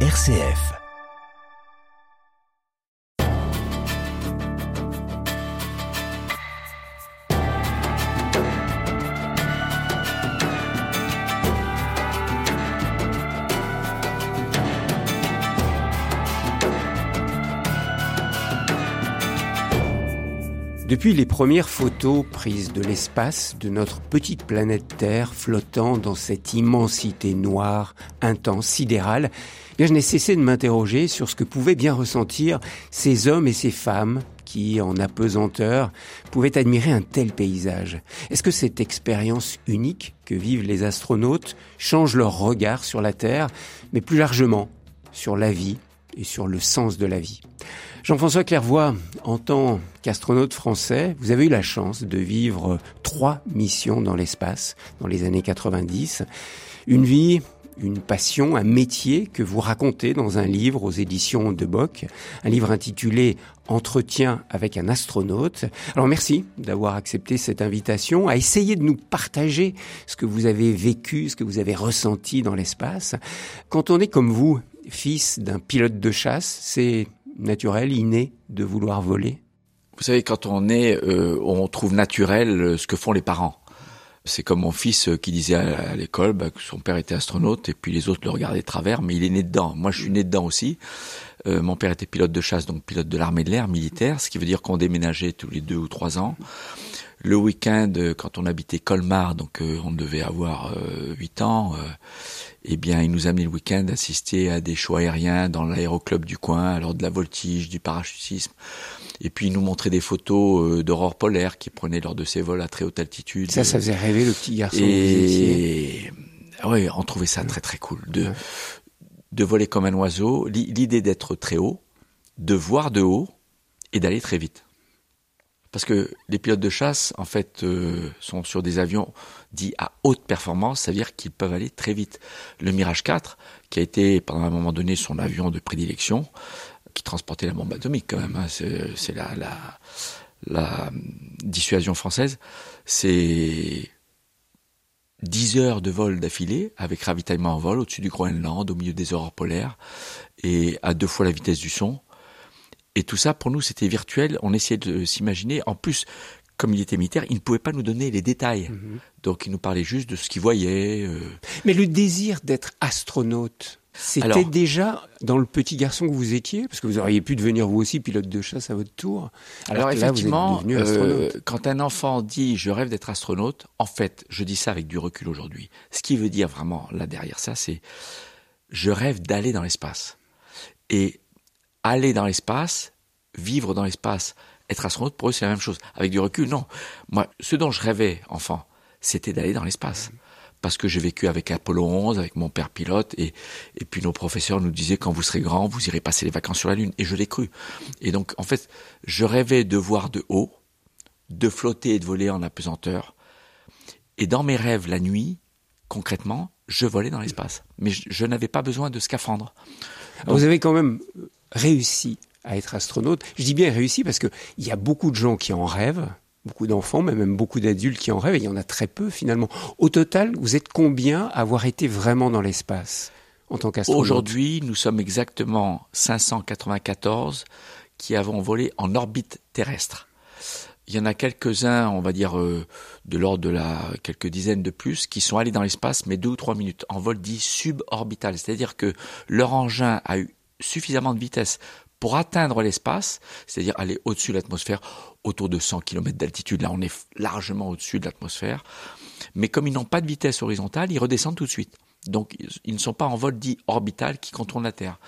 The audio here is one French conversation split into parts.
RCF. Depuis les premières photos prises de l'espace de notre petite planète Terre flottant dans cette immensité noire, intense, sidérale, eh je n'ai cessé de m'interroger sur ce que pouvaient bien ressentir ces hommes et ces femmes qui, en apesanteur, pouvaient admirer un tel paysage. Est-ce que cette expérience unique que vivent les astronautes change leur regard sur la Terre, mais plus largement sur la vie et sur le sens de la vie Jean-François Clairvoy, en tant qu'astronaute français, vous avez eu la chance de vivre trois missions dans l'espace dans les années 90. Une vie, une passion, un métier que vous racontez dans un livre aux éditions de Boc, un livre intitulé Entretien avec un astronaute. Alors merci d'avoir accepté cette invitation, à essayer de nous partager ce que vous avez vécu, ce que vous avez ressenti dans l'espace. Quand on est comme vous, fils d'un pilote de chasse, c'est naturel, inné de vouloir voler Vous savez, quand on est, euh, on trouve naturel euh, ce que font les parents. C'est comme mon fils euh, qui disait à, l'école bah, que son père était astronaute et puis les autres le regardaient de travers, mais il est né dedans. Moi, je suis né dedans aussi. mon père était pilote de chasse, donc pilote de l'armée de l'air militaire, ce qui veut dire qu'on déménageait tous les deux ou trois ans. Le week-end, quand on habitait Colmar, donc on devait avoir huit ans, eh bien, il nous amenait le week-end assister à des shows aériens dans l'aéroclub du coin, alors de la voltige, du parachutisme. Et puis, il nous montrait des photos euh, d'aurore polaire qu'il prenait lors de ses vols à très haute altitude. Ça, ça faisait rêver le petit garçon. Et oui, on trouvait ça très très cool de de voler comme un oiseau. L'idée d'être très haut, de voir de haut et d'aller très vite. Parce que les pilotes de chasse, en fait, euh, sont sur des avions dits à haute performance, c'est-à-dire qu'ils peuvent aller très vite. Le Mirage 4, qui a été pendant un moment donné son avion de prédilection, qui transportait la bombe atomique quand même, hein, c'est la, la, dissuasion française, c'est 10 heures de vol d'affilée, avec ravitaillement en vol au-dessus du Groenland, au milieu des aurores polaires, et à deux fois la vitesse du son. Et tout ça, pour nous, c'était virtuel. On essayait de s'imaginer. En plus, comme il était militaire, il ne pouvait pas nous donner les détails. Mhm. Donc, il nous parlait juste de ce qu'il voyait. Euh. Mais le désir d'être astronaute, c'était déjà dans le petit garçon que vous étiez, parce que vous auriez pu devenir vous aussi pilote de chasse à votre tour. Alors, effectivement, euh, quand un enfant dit je rêve d'être astronaute, en fait, je dis ça avec du recul aujourd'hui. Ce qui veut dire vraiment là derrière ça, c'est je rêve d'aller dans l'espace. Et aller dans l'espace, vivre dans l'espace, être astronaute, pour eux, c'est la même chose. Avec du recul, non. Moi, ce dont je rêvais, enfant, c'était d'aller dans l'espace. Parce que j'ai vécu avec Apollo 11, avec mon père pilote, et, et puis nos professeurs nous disaient, quand vous serez grand, vous irez passer les vacances sur la Lune. Et je l'ai cru. Et donc, en fait, je rêvais de voir de haut, de flotter et de voler en apesanteur. Et dans mes rêves, la nuit, concrètement, je volais dans l'espace. Mais je, n'avais pas besoin de scaphandre. vous avez quand même réussi à être astronaute. Je dis bien réussi parce qu'il y a beaucoup de gens qui en rêvent, beaucoup d'enfants, mais même beaucoup d'adultes qui en rêvent, et il y en a très peu finalement. Au total, vous êtes combien à avoir été vraiment dans l'espace en tant qu'astronaute? Aujourd'hui, nous sommes exactement 594 qui avons volé en orbite terrestre. Il y en a quelques-uns, on va dire euh, de l'ordre de la quelques dizaines de plus, qui sont allés dans l'espace, mais deux ou trois minutes en vol dit suborbital, c'est-à-dire que leur engin a eu suffisamment de vitesse pour atteindre l'espace, c'est-à-dire aller au-dessus de l'atmosphère, autour de 100 km d'altitude, là on est largement au-dessus de l'atmosphère, mais comme ils n'ont pas de vitesse horizontale, ils redescendent tout de suite. Donc ils ne sont pas en vol dit orbital qui contourne la Terre.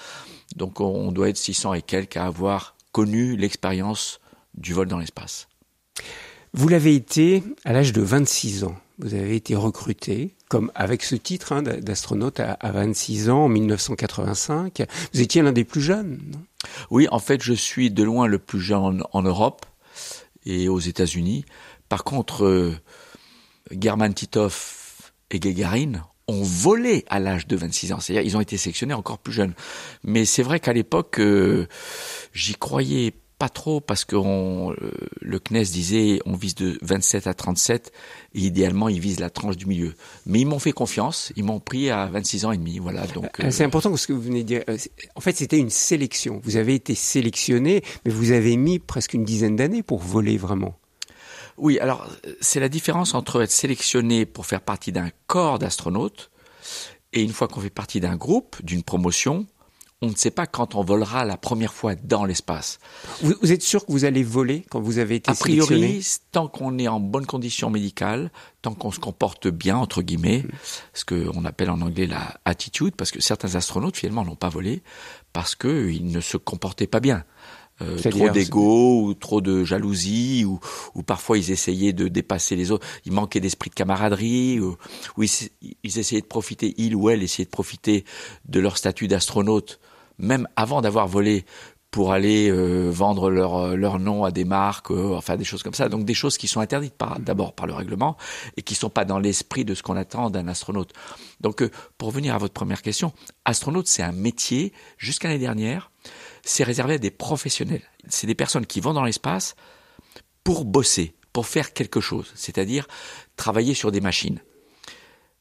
Donc on doit être 600 et quelques à avoir connu l'expérience du vol dans l'espace. Vous l'avez été à l'âge de 26 ans. Vous avez été recruté, comme avec ce titre hein, d'astronaute à, 26 ans en 1985. Vous étiez l'un des plus jeunes, Oui, en fait, je suis de loin le plus jeune en, Europe et aux États-Unis. Par contre, euh, German Titov et Gagarin ont volé à l'âge de 26 ans. C'est-à-dire, ils ont été sélectionnés encore plus jeunes. Mais c'est vrai qu'à l'époque, euh, j'y croyais trop parce que on, le CNES disait on vise de 27 à 37 et idéalement ils visent la tranche du milieu. Mais ils m'ont fait confiance, ils m'ont pris à 26 ans et demi, voilà. Donc ah, c'est important ce que vous venez de dire. En fait, c'était une sélection. Vous avez été sélectionné, mais vous avez mis presque une dizaine d'années pour voler vraiment. Oui, alors c'est la différence entre être sélectionné pour faire partie d'un corps d'astronautes et une fois qu'on fait partie d'un groupe, d'une promotion, on ne sait pas quand on volera la première fois dans l'espace. Vous, êtes sûr que vous allez voler quand vous avez été A priori, tant qu'on est en bonne condition médicale, tant qu'on se comporte bien, entre guillemets, mm. ce qu'on appelle en anglais la attitude, parce que certains astronautes finalement n'ont pas volé parce qu'ils ne se comportaient pas bien. Euh, trop d'ego ou trop de jalousie ou, ou, parfois ils essayaient de dépasser les autres. Il manquait d'esprit de camaraderie ou, ils, ils, essayaient de profiter, ils ou elles essayaient de profiter de leur statut d'astronaute même avant d'avoir volé pour aller euh, vendre leur, euh, leur nom à des marques, euh, enfin des choses comme ça. Donc des choses qui sont interdites d'abord par le règlement et qui sont pas dans l'esprit de ce qu'on attend d'un astronaute. Donc pour venir à votre première question, astronaute c'est un métier jusqu'à l'année dernière, c'est réservé à des professionnels. C'est des personnes qui vont dans l'espace pour bosser, pour faire quelque chose, c'est-à-dire travailler sur des machines.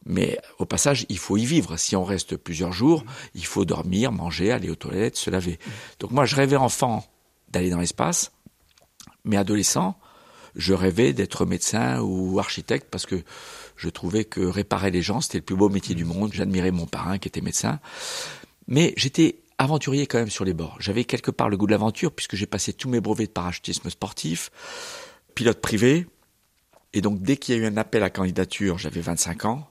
Mais au passage, il faut y vivre. Si on reste plusieurs jours, il faut dormir, manger, aller aux toilettes, se laver. Donc moi, je rêvais enfant d'aller dans l'espace, mais adolescent, je rêvais d'être médecin ou architecte parce que je trouvais que réparer les gens, c'était le plus beau métier du monde. J'admirais mon parrain qui était médecin. Mais j'étais aventurier quand même sur les bords. J'avais quelque part le goût de l'aventure puisque j'ai passé tous mes brevets de parachutisme sportif, pilote privé. Et donc dès qu'il y a eu un appel à candidature, j'avais 25 ans,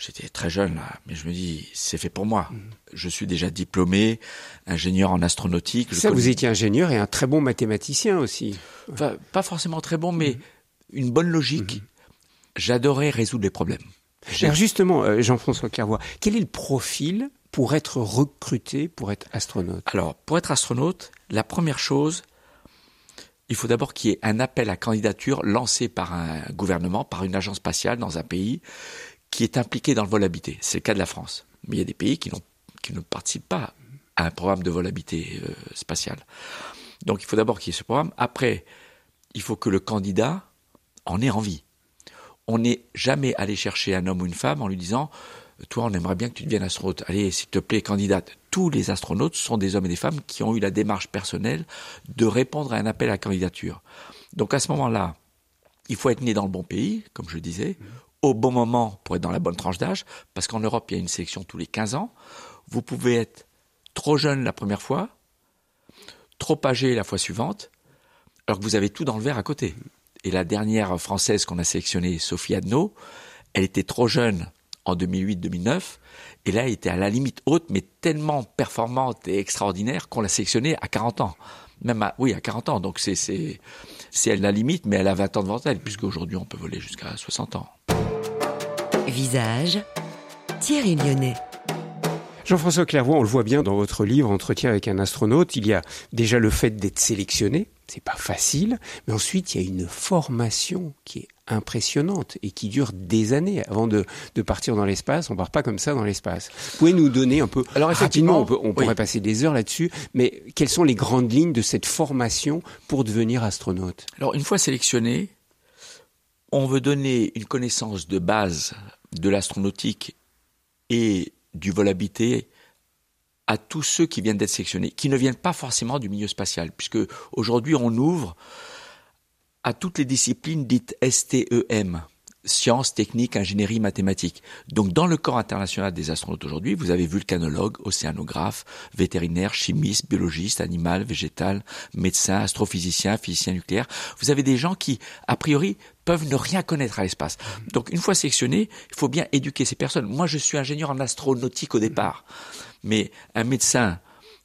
J'étais très jeune là, mais je me dis c'est fait pour moi. Mhm. Je suis déjà diplômé, ingénieur en astronautique. Ça, vous étiez ingénieur et un très bon mathématicien aussi. Enfin, pas forcément très bon, mais mhm. une bonne logique. Mhm. J'adorais résoudre les problèmes. Alors justement, euh, Jean-François Clairvoy, quel est le profil pour être recruté pour être astronaute? Alors, pour être astronaute, la première chose, il faut d'abord qu'il y ait un appel à candidature lancé par un gouvernement, par une agence spatiale dans un pays qui est impliqué dans le vol habité. C'est le cas de la France. Mais il y a des pays qui, qui ne participent pas à un programme de vol habité euh, spatial. Donc il faut d'abord qu'il y ait ce programme. Après, il faut que le candidat en ait envie. On n'est jamais allé chercher un homme ou une femme en lui disant Toi, on aimerait bien que tu deviennes astronaute. Allez, s'il te plaît, candidate. Tous les astronautes sont des hommes et des femmes qui ont eu la démarche personnelle de répondre à un appel à candidature. Donc à ce moment-là, il faut être né dans le bon pays, comme je disais, au bon moment pour être dans la bonne tranche d'âge, parce qu'en Europe, il y a une sélection tous les 15 ans. Vous pouvez être trop jeune la première fois, trop âgé la fois suivante, alors que vous avez tout dans le verre à côté. Et la dernière française qu'on a sélectionnée, Sophie Adno, elle était trop jeune en 2008-2009, et là, elle était à la limite haute, mais tellement performante et extraordinaire qu'on l'a sélectionnée à 40 ans. Même à, oui, à 40 ans. Donc c'est, c'est, c'est la limite, mais elle a 20 ans devant elle, puisque aujourd'hui on peut voler jusqu'à 60 ans. Visage, Thierry Lyonnais. Jean-François Clairvoy, on le voit bien dans votre livre Entretien avec un astronaute, il y a déjà le fait d'être sélectionné, c'est pas facile, mais ensuite il y a une formation qui est impressionnante et qui dure des années avant de, partir dans l'espace. On part pas comme ça dans l'espace. Vous pouvez nous donner un peu, alors effectivement, on, on pourrait passer des heures là-dessus, mais quelles sont les grandes lignes de cette formation pour devenir astronaute? Alors une fois sélectionné, on veut donner une connaissance de base de l'astronautique et du vol habité à tous ceux qui viennent d'être sélectionnés, qui ne viennent pas forcément du milieu spatial, puisque aujourd'hui on ouvre à toutes les disciplines dites STEM, sciences, techniques, ingénierie, mathématiques. Donc dans le corps international des astronautes aujourd'hui, vous avez vulcanologue, océanographe, vétérinaire, chimiste, biologiste, animal, végétal, médecin, astrophysicien, physicien nucléaire. Vous avez des gens qui, a priori, peuvent ne rien connaître à l'espace. Donc une fois sélectionnés, il faut bien éduquer ces personnes. Moi, je suis ingénieur en astronautique au départ, mais un médecin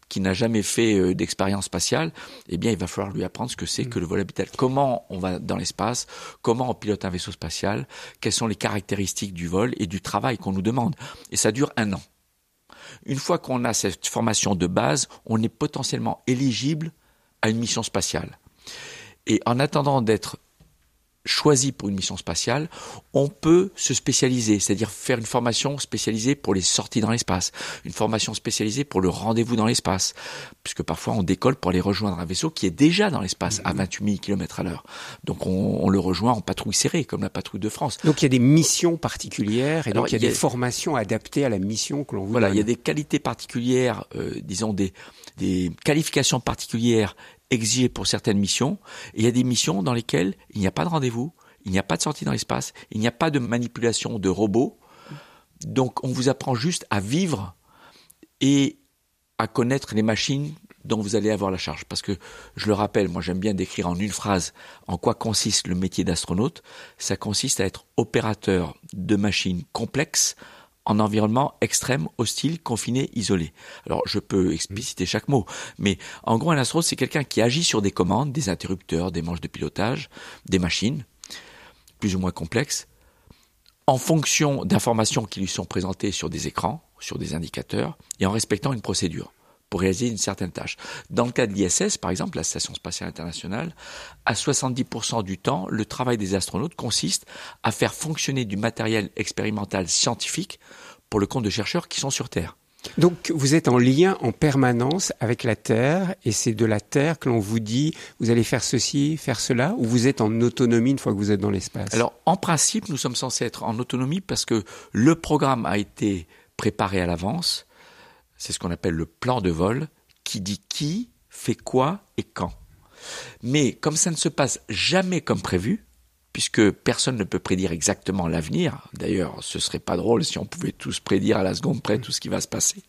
qui n'a jamais fait euh, d'expérience spatiale, eh bien, il va falloir lui apprendre ce que c'est que le vol habitacle. Comment on va dans l'espace, comment on pilote un vaisseau spatial, quelles sont les caractéristiques du vol et du travail qu'on nous demande? Et ça dure un an. Une fois qu'on a cette formation de base, on est potentiellement éligible à une mission spatiale. Et en attendant d'être choisi pour une mission spatiale, on peut se spécialiser, c'est-à-dire faire une formation spécialisée pour les sorties dans l'espace, une formation spécialisée pour le rendez-vous dans l'espace, puisque parfois on décolle pour aller rejoindre un vaisseau qui est déjà dans l'espace à 28 000 km à l'heure. Donc on, on, le rejoint en patrouille serrée, comme la patrouille de France. Donc il y a des missions particulières et donc il y a, des formations adaptées à la mission que l'on vous Voilà, il y a des qualités particulières, euh, disons des, des qualifications particulières exigé pour certaines missions. Il y a des missions dans lesquelles il n'y a pas de rendez-vous, il n'y a pas de sortie dans l'espace, il n'y a pas de manipulation de robots. Donc on vous apprend juste à vivre et à connaître les machines dont vous allez avoir la charge. Parce que, je le rappelle, moi j'aime bien décrire en une phrase en quoi consiste le métier d'astronaute. Ça consiste à être opérateur de machines complexes en environnement extrême, hostile, confiné, isolé. Alors je peux expliciter chaque mot, mais en gros un astronaute c'est quelqu'un qui agit sur des commandes, des interrupteurs, des manches de pilotage, des machines, plus ou moins complexes, en fonction d'informations qui lui sont présentées sur des écrans, sur des indicateurs, et en respectant une procédure pour réaliser une certaine tâche. Dans le cas de l'ISS, par exemple, la Station spatiale internationale, à 70% du temps, le travail des astronautes consiste à faire fonctionner du matériel expérimental scientifique pour le compte de chercheurs qui sont sur Terre. Donc vous êtes en lien en permanence avec la Terre et c'est de la Terre que l'on vous dit vous allez faire ceci, faire cela ou vous êtes en autonomie une fois que vous êtes dans l'espace? Alors en principe nous sommes censés être en autonomie parce que le programme a été préparé à l'avance c'est ce qu'on appelle le plan de vol, qui dit qui fait quoi et quand. Mais comme ça ne se passe jamais comme prévu, puisque personne ne peut prédire exactement l'avenir. D'ailleurs, ce serait pas drôle si on pouvait tous prédire à la seconde près tout ce qui va se passer.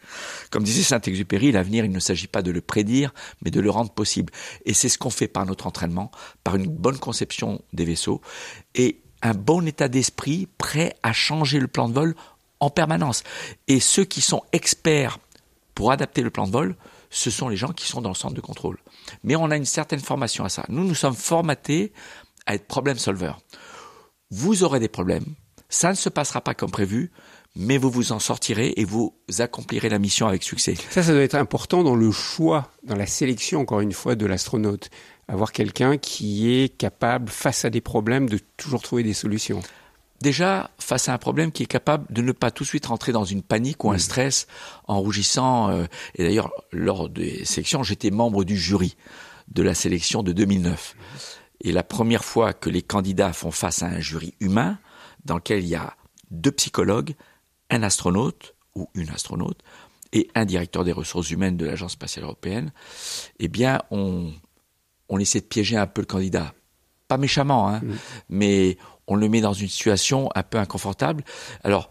Comme disait Saint-Exupéry, l'avenir, il ne s'agit pas de le prédire, mais de le rendre possible. Et c'est ce qu'on fait par notre entraînement, par une bonne conception des vaisseaux et un bon état d'esprit prêt à changer le plan de vol en permanence. Et ceux qui sont experts pour adapter le plan de vol, ce sont les gens qui sont dans le centre de contrôle. Mais on a une certaine formation à ça. Nous, nous sommes formatés à être problem solver. Vous aurez des problèmes, ça ne se passera pas comme prévu, mais vous vous en sortirez et vous accomplirez la mission avec succès. Ça, ça doit être important dans le choix, dans la sélection, encore une fois, de l'astronaute. Avoir quelqu'un qui est capable, face à des problèmes, de toujours trouver des solutions déjà face à un problème qui est capable de ne pas tout de suite rentrer dans une panique ou un stress en rougissant. Euh, et d'ailleurs, lors des sélections, j'étais membre du jury de la sélection de 2009. Et la première fois que les candidats font face à un jury humain, dans lequel il y a deux psychologues, un astronaute ou une astronaute et un directeur des ressources humaines de l'Agence spatiale européenne, eh bien, on, on essaie de piéger un peu le candidat. Pas méchamment, hein, mais on le met dans une situation un peu inconfortable. Alors,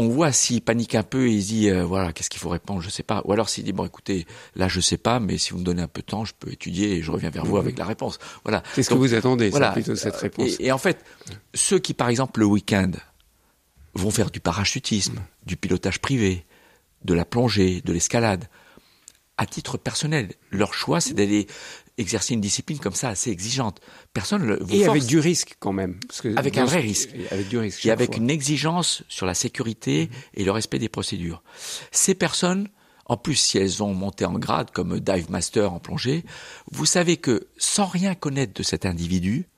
on voit s'il panique un peu et il dit euh, voilà qu'est-ce qu'il faut répondre je sais pas. Ou alors s'il dit bon écoutez là je sais pas mais si vous me donnez un peu de temps je peux étudier et je reviens vers vous mhm. avec la réponse. Voilà. Qu'est-ce que vous attendez voilà. plutôt cette réponse et, en fait ceux qui par exemple le week-end vont faire du parachutisme du pilotage privé de la plongée de l'escalade à titre personnel leur choix c'est d'aller exercer une discipline comme ça assez exigeante. Personne le vous Et avec du risque quand même. Parce que avec un vrai risque. Avec du risque. Et avec une exigence sur la sécurité mhm. et le respect des procédures. Ces personnes, en plus si elles ont monté en grade comme dive master en plongée, vous savez que sans rien connaître de cet individu,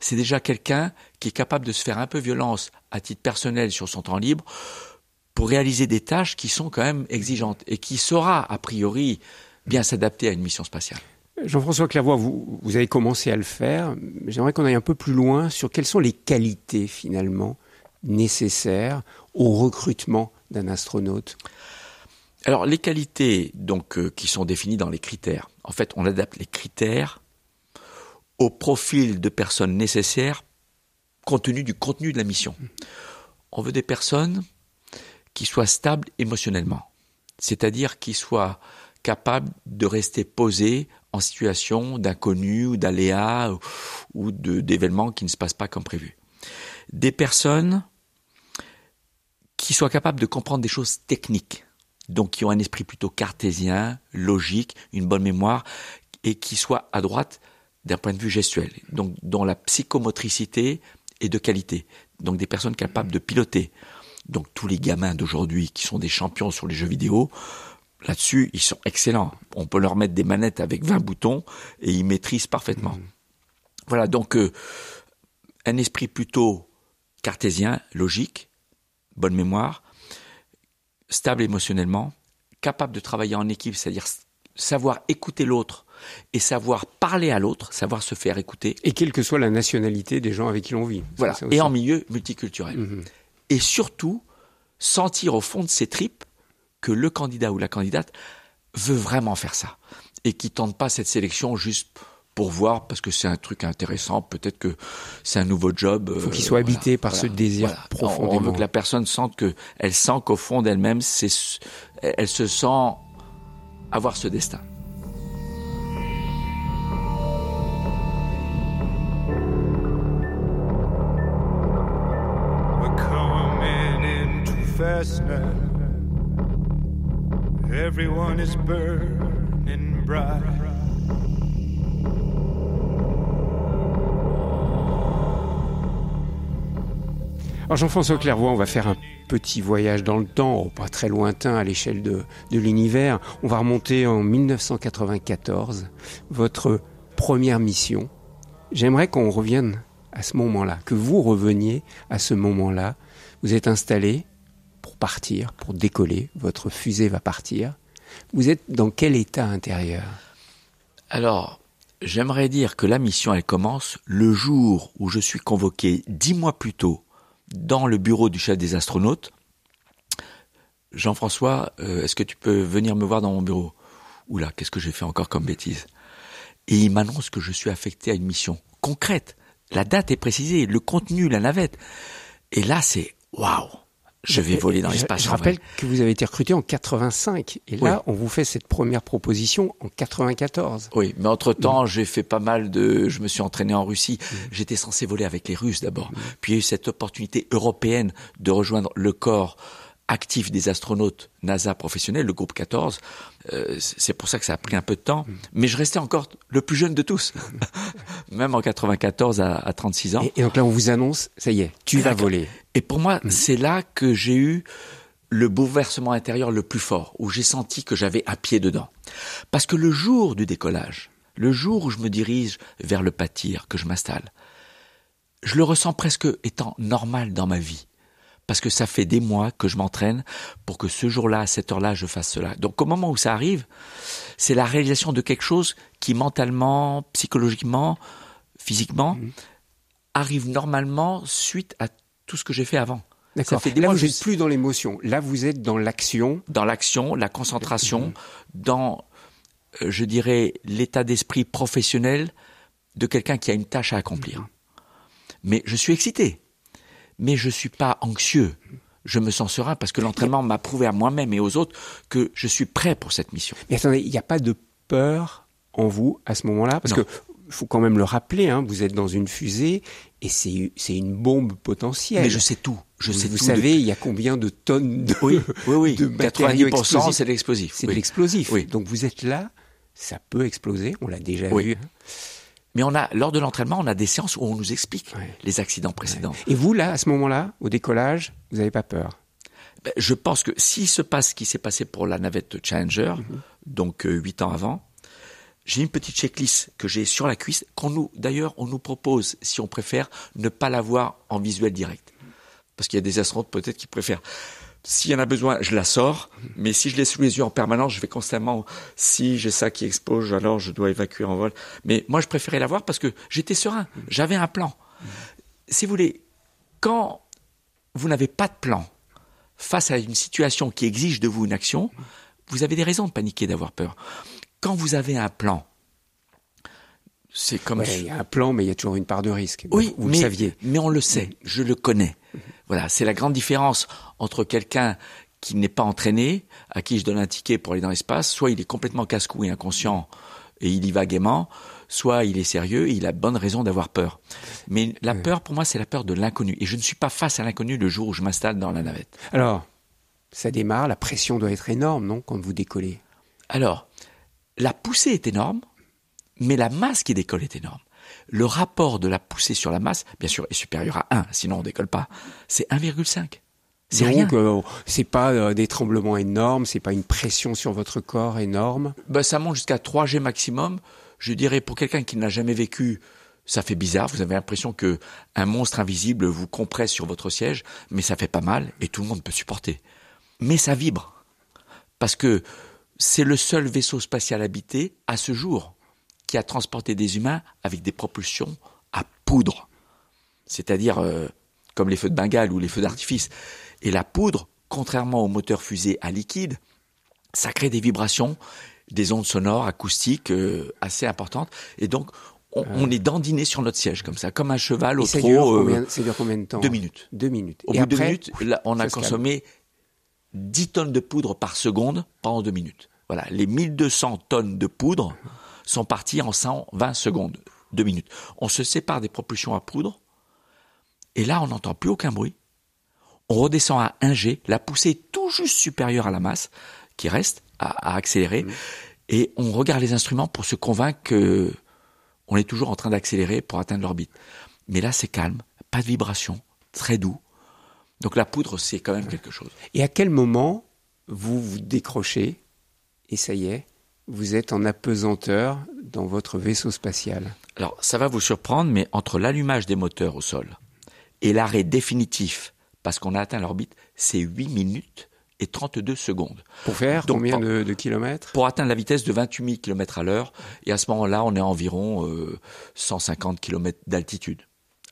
c'est déjà quelqu'un qui est capable de se faire un peu violence à titre personnel sur son temps libre pour réaliser des tâches qui sont quand même exigeantes et qui saura a priori bien s'adapter à une mission spatiale. Jean-François Clavois, vous, vous, avez commencé à le faire. J'aimerais qu'on aille un peu plus loin sur quelles sont les qualités finalement nécessaires au recrutement d'un astronaute. Alors les qualités donc euh, qui sont définies dans les critères. En fait, on adapte les critères au profil de personnes nécessaires compte tenu du contenu de la mission. On veut des personnes qui soient stables émotionnellement, c'est-à-dire qui soient capables de rester posées en situation d'inconnu ou d'aléa ou d'événements qui ne se passent pas comme prévu. Des personnes qui soient capables de comprendre des choses techniques, donc qui ont un esprit plutôt cartésien, logique, une bonne mémoire, et qui soient à droite d'un point de vue gestuel, donc dont la psychomotricité est de qualité, donc des personnes capables de piloter. Donc tous les gamins d'aujourd'hui qui sont des champions sur les jeux vidéo, Là-dessus, ils sont excellents. On peut leur mettre des manettes avec 20 boutons et ils maîtrisent parfaitement. Voilà, donc euh, un esprit plutôt cartésien, logique, bonne mémoire, stable émotionnellement, capable de travailler en équipe, c'est-à-dire savoir écouter l'autre et savoir parler à l'autre, savoir se faire écouter. Et quelle que soit la nationalité des gens avec qui l'on vit. Voilà, et en milieu multiculturel. Mhm. Et surtout, sentir au fond de ses tripes que le candidat ou la candidate veut vraiment faire ça et qui tente pas cette sélection juste pour voir parce que c'est un truc intéressant, peut-être que c'est un nouveau job. Il faut qu'il soit habité par ce désir profond. On veut que la personne sente que elle sent qu'au fond d'elle-même, c'est elle se sent avoir ce destin. Alors Jean-François Clairvoy, on va faire un petit voyage dans le temps, pas très lointain à l'échelle de, de l'univers. On va remonter en 1994, votre première mission. J'aimerais qu'on revienne à ce moment-là, que vous reveniez à ce moment-là. Vous êtes installé pour partir, pour décoller, votre fusée va partir. Vous êtes dans quel état intérieur? Alors, j'aimerais dire que la mission, elle commence le jour où je suis convoqué dix mois plus tôt dans le bureau du chef des astronautes. Jean-François, euh, est-ce que tu peux venir me voir dans mon bureau? Oula, qu'est-ce que j'ai fait encore comme bêtise? Et il m'annonce que je suis affecté à une mission concrète. La date est précisée, le contenu, la navette. Et là, c'est waouh je vais voler dans l'espace. Je, rappelle que vous avez été recruté en 85 et là on vous fait cette première proposition en 94. Oui, mais entre temps mm. j'ai fait pas mal de, je me suis entraîné en Russie. Mm. J'étais censé voler avec les Russes d'abord. Mm. Puis il y a eu cette opportunité européenne de rejoindre le corps actif des astronautes NASA professionnels, le groupe 14. Euh, c'est pour ça que ça a pris un peu de temps. Mais je restais encore le plus jeune de tous, même en 94 à, à 36 ans. Et, donc là, on vous annonce, ça y est, tu vas voler. Et pour moi, mm. c'est là que j'ai eu le bouleversement intérieur le plus fort, où j'ai senti que j'avais un pied dedans. Parce que le jour du décollage, le jour où je me dirige vers le pâtir, que je m'installe, je le ressens presque étant normal dans ma vie parce que ça fait des mois que je m'entraîne pour que ce jour-là, à cette heure-là, je fasse cela. Donc au moment où ça arrive, c'est la réalisation de quelque chose qui mentalement, psychologiquement, physiquement, mmh. arrive normalement suite à tout ce que j'ai fait avant. D'accord. Là, vous n'êtes plus dans l'émotion. Là, vous êtes dans l'action. Dans l'action, la concentration, mmh. dans, euh, je dirais, l'état d'esprit professionnel de quelqu'un qui a une tâche à accomplir. Mmh. Mais je suis excité mais je suis pas anxieux. Je me sens serein parce que l'entraînement m'a prouvé à moi-même et aux autres que je suis prêt pour cette mission. Mais attendez, il n'y a pas de peur en vous à ce moment-là? Parce que faut quand même le rappeler, hein, vous êtes dans une fusée et c'est une bombe potentielle. Mais je sais tout. Je vous, sais vous savez, il y a combien de tonnes de oui, oui, oui. de matériaux explosifs c'est l'explosif. C'est de l'explosif. Donc vous êtes là, ça peut exploser. On l'a déjà vu. Hein. Mais on a, lors de l'entraînement, on a des séances où on nous explique les accidents précédents. Et vous, là, à ce moment-là, au décollage, vous n'avez pas peur? Ben, Je pense que s'il se passe ce qui s'est passé pour la navette Challenger, mhm. donc euh, huit ans avant, j'ai une petite checklist que j'ai sur la cuisse, qu'on nous, d'ailleurs, on nous propose, si on préfère, ne pas l'avoir en visuel direct. Parce qu'il y a des astronautes peut-être qui préfèrent s'il y en a besoin, je la sors, mais si je l'ai sous les yeux en permanence, je vais constamment, si j'ai ça qui explose, alors je dois évacuer en vol. Mais moi, je préférais la voir parce que j'étais serein, j'avais un plan. Si vous voulez, quand vous n'avez pas de plan face à une situation qui exige de vous une action, vous avez des raisons de paniquer, d'avoir peur. Quand vous avez un plan, c'est comme... il y a un plan, mais il y a toujours une part de risque. Oui, vous mais, le saviez. Mais on le sait, je le connais. Voilà, c'est la grande différence entre quelqu'un qui n'est pas entraîné, à qui je donne un ticket pour aller dans l'espace, soit il est complètement casse-cou et inconscient et il y va gaiement, soit il est sérieux et il a bonne raison d'avoir peur. Mais la peur, pour moi, c'est la peur de l'inconnu. Et je ne suis pas face à l'inconnu le jour où je m'installe dans la navette. Alors, ça démarre, la pression doit être énorme, non, quand vous décollez? Alors, la poussée est énorme, mais la masse qui décolle est énorme le rapport de la poussée sur la masse, bien sûr, est supérieur à 1, sinon on décolle pas. C'est 1,5. C'est rien. Euh, c'est pas euh, des tremblements énormes, c'est pas une pression sur votre corps énorme? Ben, ça monte jusqu'à 3 G maximum. Je dirais pour quelqu'un qui n'a jamais vécu ça fait bizarre, vous avez l'impression que un monstre invisible vous compresse sur votre siège, mais ça fait pas mal et tout le monde peut supporter. Mais ça vibre. Parce que c'est le seul vaisseau spatial habité à ce jour qui a transporté des humains avec des propulsions à poudre. C'est-à-dire euh, comme les feux de Bengale ou les feux d'artifice. Et la poudre, contrairement aux moteurs fusées à liquide, ça crée des vibrations, des ondes sonores, acoustiques euh, assez importantes. Et donc, on, est dandiné sur notre siège comme ça, comme un cheval au trot. Dure combien, ça dure combien de temps Deux minutes. Deux minutes. Au bout de deux minutes, là, on a consommé 10 tonnes de poudre par seconde pendant deux minutes. Voilà, les 1200 tonnes de poudre sont parties en 120 secondes, deux minutes. On se sépare des propulsions à poudre, et là, on n'entend plus aucun bruit. On redescend à 1 G, la poussée est tout juste supérieure à la masse qui reste à, accélérer, mmh. et on regarde les instruments pour se convaincre que on est toujours en train d'accélérer pour atteindre l'orbite. Mais là, c'est calme, pas de vibration, très doux. Donc la poudre, c'est quand même quelque chose. Et à quel moment vous vous décrochez et ça y est, vous êtes en apesanteur dans votre vaisseau spatial Alors, ça va vous surprendre, mais entre l'allumage des moteurs au sol et l'arrêt définitif, parce qu'on a atteint l'orbite, c'est 8 minutes et 32 secondes. Pour faire combien de, kilomètres? Pour atteindre la vitesse de 28 000 km à l'heure. Et à ce moment-là, on est à environ 150 euh, km d'altitude.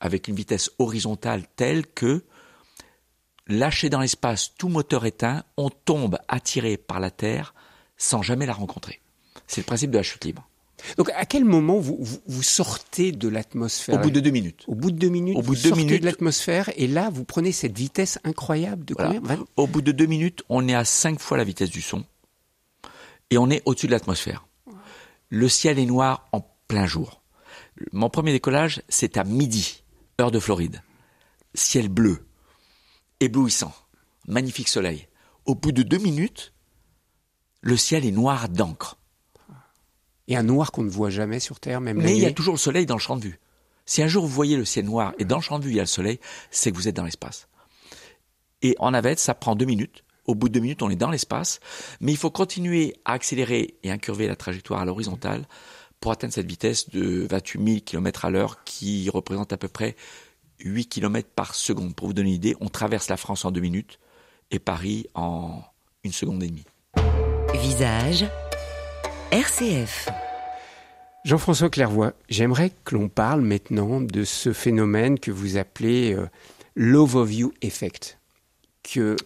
Avec une vitesse horizontale telle que, lâché dans l'espace, tout moteur éteint, on tombe attiré par la Terre sans jamais la rencontrer. C'est le principe de la chute libre. Donc, à quel moment vous, vous, sortez de l'atmosphère? Au bout de deux minutes. Au bout de deux minutes. Au bout de deux minutes de l'atmosphère, et là, vous prenez cette vitesse incroyable de combien? Au bout de deux minutes, on est à cinq fois la vitesse du son, et on est au-dessus de l'atmosphère. Le ciel est noir en plein jour. Mon premier décollage, c'est à midi, heure de Floride. Ciel bleu, éblouissant, magnifique soleil. Au bout de deux minutes, le ciel est noir d'encre et un noir qu'on ne voit jamais sur Terre, même Mais il y a toujours le soleil dans le champ de vue. Si un jour vous voyez le ciel noir et dans le champ de vue il y a le soleil, c'est que vous êtes dans l'espace. Et en navette, ça prend deux minutes. Au bout de deux minutes, on est dans l'espace, mais il faut continuer à accélérer et incurver la trajectoire à l'horizontale pour atteindre cette vitesse de 28 000 km à l'heure qui représente à peu près 8 km par seconde. Pour vous donner une idée, on traverse la France en deux minutes et Paris en une seconde et demie. Visage RCF. Jean-François Clairvoy, j'aimerais que l'on parle maintenant de ce phénomène que vous appelez euh, l'overview effect. Que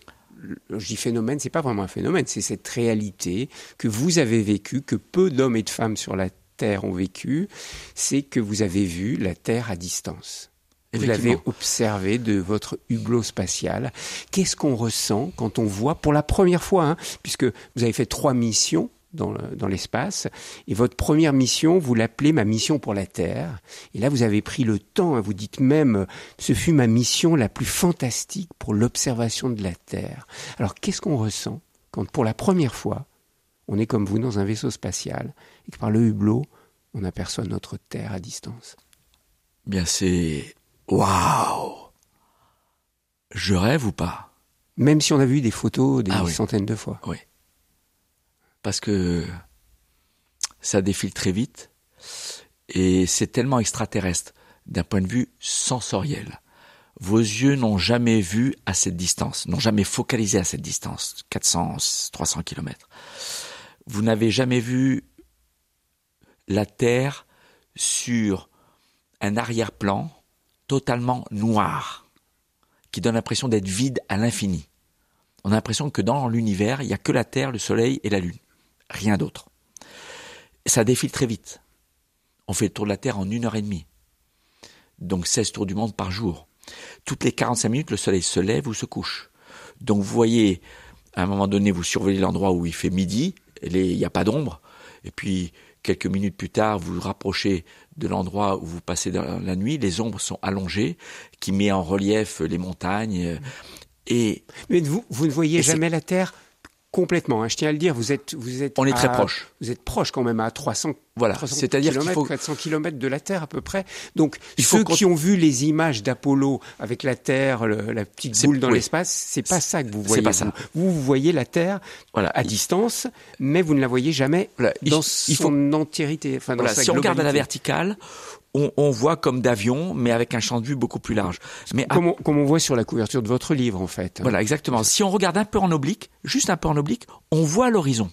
je dis phénomène, c'est pas vraiment un phénomène, c'est cette réalité que vous avez vécue, que peu d'hommes et de femmes sur la Terre ont vécu, c'est que vous avez vu la Terre à distance. Vous l'avez observé de votre hublot spatial. Qu'est-ce qu'on ressent quand on voit pour la première fois, hein, puisque vous avez fait trois missions dans l'espace. et votre première mission, vous l'appelez ma mission pour la Terre. Et là, vous avez pris le temps, hein, vous dites même, ce fut ma mission la plus fantastique pour l'observation de la Terre. Alors, qu'est-ce qu'on ressent quand, pour la première fois, on est comme vous dans un vaisseau spatial et que par le hublot, on aperçoit notre Terre à distance? Bien, c'est waouh Je rêve ou pas? Même si on a vu des photos des ah centaines de fois. Oui parce que ça défile très vite et c'est tellement extraterrestre d'un point de vue sensoriel. Vos yeux n'ont jamais vu à cette distance, n'ont jamais focalisé à cette distance, 400, 300 kilomètres. Vous n'avez jamais vu la Terre sur un arrière-plan totalement noir, qui donne l'impression d'être vide à l'infini. On a l'impression que dans l'univers, il n'y a que la Terre, le Soleil et la Lune rien d'autre. Ça défile très vite. On fait le tour de la Terre en une heure et demie. Donc 16 tours du monde par jour. Toutes les 45 minutes, le soleil se lève ou se couche. Donc vous voyez, à un moment donné, vous surveillez l'endroit où il fait midi, il n'y a pas d'ombre, et puis quelques minutes plus tard, vous vous rapprochez de l'endroit où vous passez la nuit, les ombres sont allongées, qui met en relief les montagnes. Et Mais vous, vous ne voyez jamais la Terre Complètement. Hein, je tiens à le dire, vous êtes, vous êtes. On est très proche. Vous êtes proche quand même à 300. Voilà. C'est-à-dire faut 400 km de la Terre à peu près. Donc ceux qui ont vu les images d'Apollo avec la Terre, la petite boule dans l'espace, c'est pas ça que vous voyez. Pas ça. Vous, vous, voyez la Terre voilà. à distance, mais vous ne la voyez jamais dans il son entièreté. Enfin, dans si on regarde à la verticale, on, on voit comme d'avion, mais avec un champ de vue beaucoup plus large. Mais Comme on, comme on voit sur la couverture de votre livre, en fait. voilà, exactement. Si on regarde un peu en oblique, juste un peu en oblique, on voit l'horizon.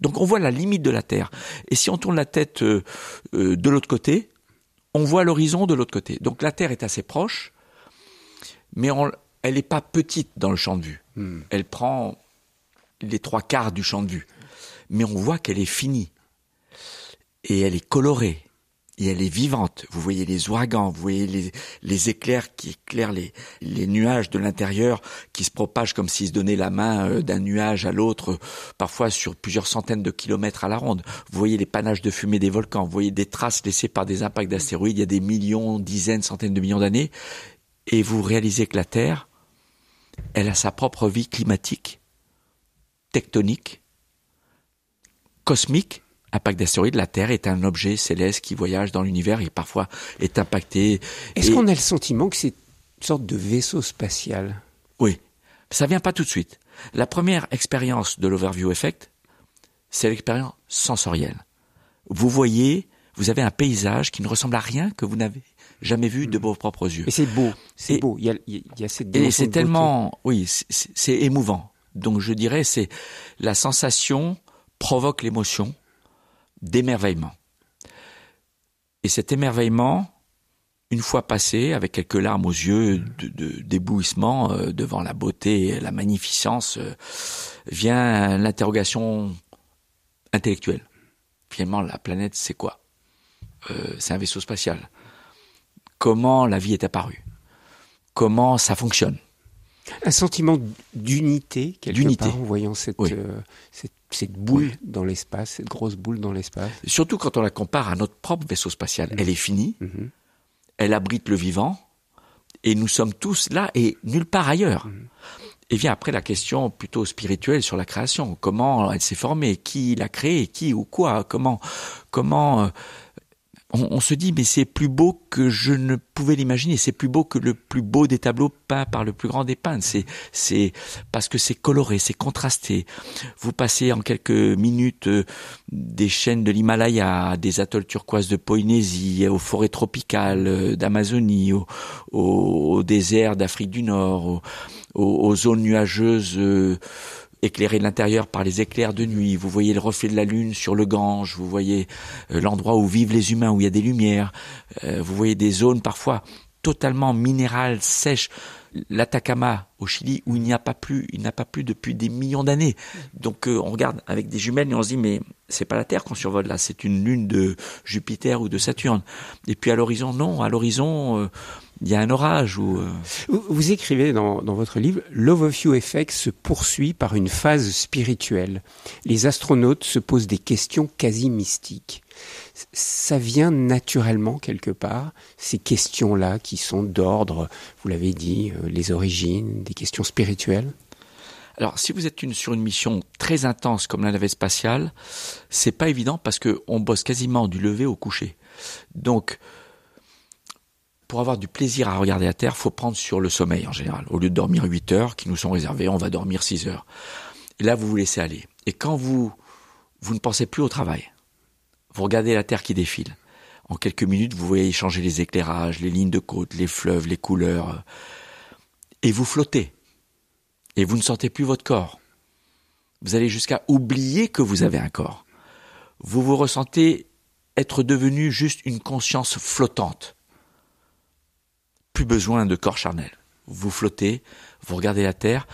Donc on voit la limite de la Terre. Et si on tourne la tête euh, euh, de l'autre côté, on voit l'horizon de l'autre côté. Donc la Terre est assez proche, mais on- elle n'est pas petite dans le champ de vue. Hmm. Elle prend les trois quarts du champ de vue. Mais on voit qu'elle est finie. Et elle est colorée. Et elle est vivante. Vous voyez les ouragans, vous voyez les, éclairs qui éclairent les, nuages de l'intérieur qui se propagent comme s'ils se donnaient la main euh, d'un nuage à l'autre, parfois sur plusieurs centaines de kilomètres à la ronde. Vous voyez les panaches de fumée des volcans, vous voyez des traces laissées par des impacts d'astéroïdes il y a des millions, dizaines, centaines de millions d'années. Et vous réalisez que la Terre, elle a sa propre vie climatique, tectonique, cosmique. Impact d'astéroïdes, la Terre est un objet céleste qui voyage dans l'univers et parfois est impacté. Est-ce Et- qu'on a le sentiment que c'est une sorte de vaisseau spatial? Oui, ça vient pas tout de suite. La première expérience de l'overview effect, c'est l'expérience sensorielle. Vous voyez, vous avez un paysage qui ne ressemble à rien que vous n'avez jamais vu de vos propres yeux. Et c'est beau, c'est beau. Il y a, il y a cette Et c'est beauté. tellement, oui, c'est émouvant. Donc je dirais, c'est la sensation provoque l'émotion d'émerveillement. Et cet émerveillement, une fois passé, avec quelques larmes aux yeux, de- de- d'éblouissement euh, devant la beauté, et la magnificence, euh, vient l'interrogation intellectuelle. Finalement, la planète, c'est quoi? Euh, C'est un vaisseau spatial. Comment la vie est apparue? Comment ça fonctionne? Un sentiment d'unité, quelque part, en voyant cette, Oui. cette, cette boule Oui. dans l'espace, cette grosse boule dans l'espace. Surtout quand on la compare à notre propre vaisseau spatial. Elle est finie, Mhm. elle abrite le vivant, et nous sommes tous là et nulle part ailleurs. Et vient après la question plutôt spirituelle sur la création. Comment elle s'est formée? Qui l'a créée? Qui ou quoi? Comment Comment euh, on, se dit mais c'est plus beau que je ne pouvais l'imaginer. C'est plus beau que le plus beau des tableaux peints par le plus grand des peintres. C'est parce que c'est coloré, c'est contrasté. Vous passez en quelques minutes euh, des chaînes de l'Himalaya, des atolls turquoises de Polynésie, aux forêts tropicales euh, d'Amazonie, au, au, au désert d'Afrique du Nord, au- aux, aux zones nuageuses éclairées de l'intérieur par les éclairs de nuit. Vous voyez le reflet de la lune sur le Gange. Vous voyez euh, l'endroit où vivent les humains, où il y a des lumières. Euh, vous voyez des zones parfois totalement minérales, sèches. L'Atacama au Chili où il n'y a pas plus, il n'a pas plu depuis des millions d'années. Donc euh, on regarde avec des jumelles et on se dit mais c'est pas la Terre qu'on survole là, c'est une lune de Jupiter ou de Saturne. Et puis à l'horizon non, à l'horizon il y a un orage ou euh, Vous, vous écrivez dans, dans votre livre, Love of You Effect se poursuit par une phase spirituelle. Les astronautes se posent des questions quasi mystiques. Ça vient naturellement quelque part, ces questions-là qui sont d'ordre, vous l'avez dit, euh, les origines, des questions spirituelles? Alors, si vous êtes une, sur une mission très intense comme la navette spatiale, c'est pas évident parce que on bosse quasiment du lever au coucher. Donc, pour avoir du plaisir à regarder la Terre, faut prendre sur le sommeil en général. Au lieu de dormir 8 heures qui nous sont réservées, on va dormir 6 heures. Et là, vous vous laissez aller. Et quand vous, vous ne pensez plus au travail, vous regardez la Terre qui défile. En quelques minutes, vous voyez changer les éclairages, les lignes de côte, les fleuves, les couleurs. Et vous flottez et vous ne sentez plus votre corps. Vous allez jusqu'à oublier que vous avez un corps. Vous vous ressentez être devenu juste une conscience flottante. Plus besoin de corps charnel. Vous flottez, vous regardez la terre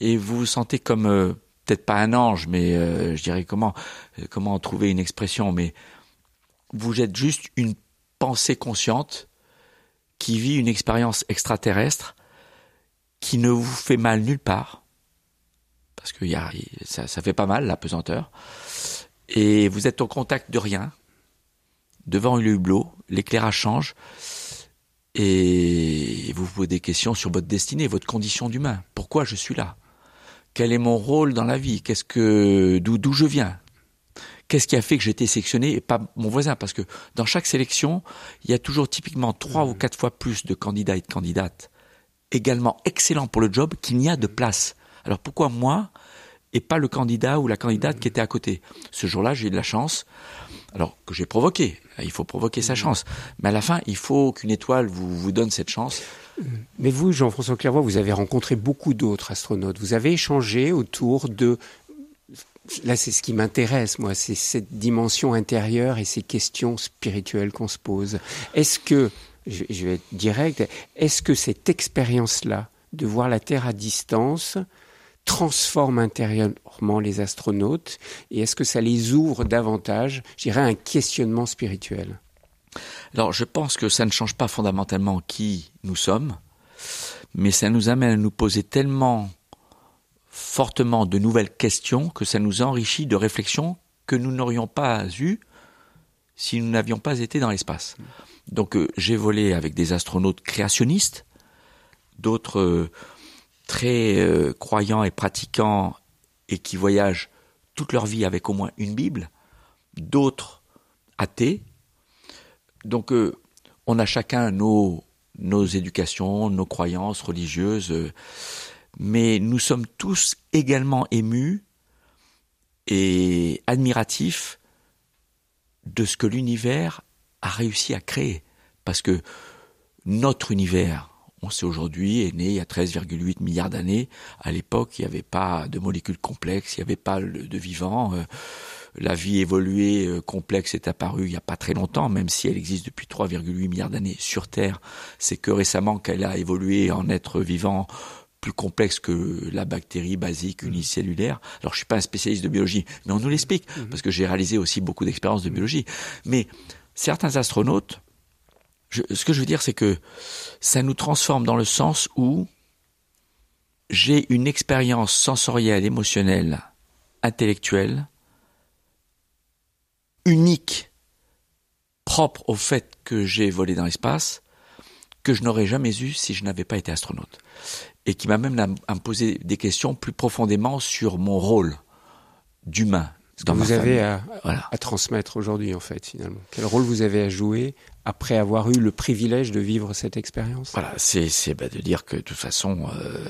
et vous vous sentez comme euh, peut-être pas un ange, mais euh, je dirais comment euh, comment trouver une expression, mais vous êtes juste une pensée consciente qui vit une expérience extraterrestre qui ne vous fait mal nulle part, parce que y a, ça, ça fait pas mal la pesanteur, et vous êtes au contact de rien, devant le hublot, l'éclairage change, et vous vous posez des questions sur votre destinée, votre condition d'humain. Pourquoi je suis là? Quel est mon rôle dans la vie? Qu'est-ce que d'où d'où je viens? Qu'est-ce qui a fait que j'ai été sélectionné et pas mon voisin? Parce que dans chaque sélection, il y a toujours typiquement trois ou quatre fois plus de candidats et de candidates. Également excellents pour le job qu'il n'y a de place. Alors pourquoi moi et pas le candidat ou la candidate qui était à côté? Ce jour-là, j'ai eu de la chance, alors que j'ai provoqué. Il faut provoquer sa chance. Mais à la fin, il faut qu'une étoile vous, vous donne cette chance. Mais vous, Jean-François Clairvoy, vous avez rencontré beaucoup d'autres astronautes. Vous avez échangé autour de là, c'est ce qui m'intéresse, moi, c'est cette dimension intérieure et ces questions spirituelles qu'on se pose. Est-ce que, je vais être direct, est-ce que cette expérience-là, de voir la Terre à distance, transforme intérieurement les astronautes et est-ce que ça les ouvre davantage, je dirais, un questionnement spirituel? Alors, je pense que ça ne change pas fondamentalement qui nous sommes, mais ça nous amène à nous poser tellement fortement de nouvelles questions que ça nous enrichit de réflexions que nous n'aurions pas eues si nous n'avions pas été dans l'espace. Donc euh, j'ai volé avec des astronautes créationnistes, d'autres euh, très euh, croyants et pratiquants et qui voyagent toute leur vie avec au moins une Bible, d'autres athées. Donc on a chacun nos, nos éducations, nos croyances religieuses mais nous sommes tous également émus et admiratifs de ce que l'univers a réussi à créer. Parce que notre univers, on sait aujourd'hui, est né il y a 13,8 milliards d'années. À l'époque, il n'y avait pas de molécules complexes, il n'y avait pas de vivant. Euh, la vie évoluée euh, complexe est apparue il n'y a pas très longtemps, même si elle existe depuis 3,8 milliards d'années sur Terre. C'est que récemment qu'elle a évolué en être vivant plus complexe que la bactérie basique unicellulaire. Alors je suis pas un spécialiste de biologie, mais on nous l'explique mhm. parce que j'ai réalisé aussi beaucoup d'expériences de biologie. Mais certains astronautes, ce que je veux dire, c'est que ça nous transforme dans le sens où j'ai une expérience sensorielle, émotionnelle, intellectuelle, unique, propre au fait que j'ai volé dans l'espace, que je n'aurais jamais eu si je n'avais pas été astronaute et qui m'a même à, des questions plus profondément sur mon rôle d'humain. Ce que vous avez à, à, transmettre aujourd'hui, en fait, finalement. Quel rôle vous avez à jouer après avoir eu le privilège de vivre cette expérience? Voilà, c'est bah, de dire que de toute façon, euh,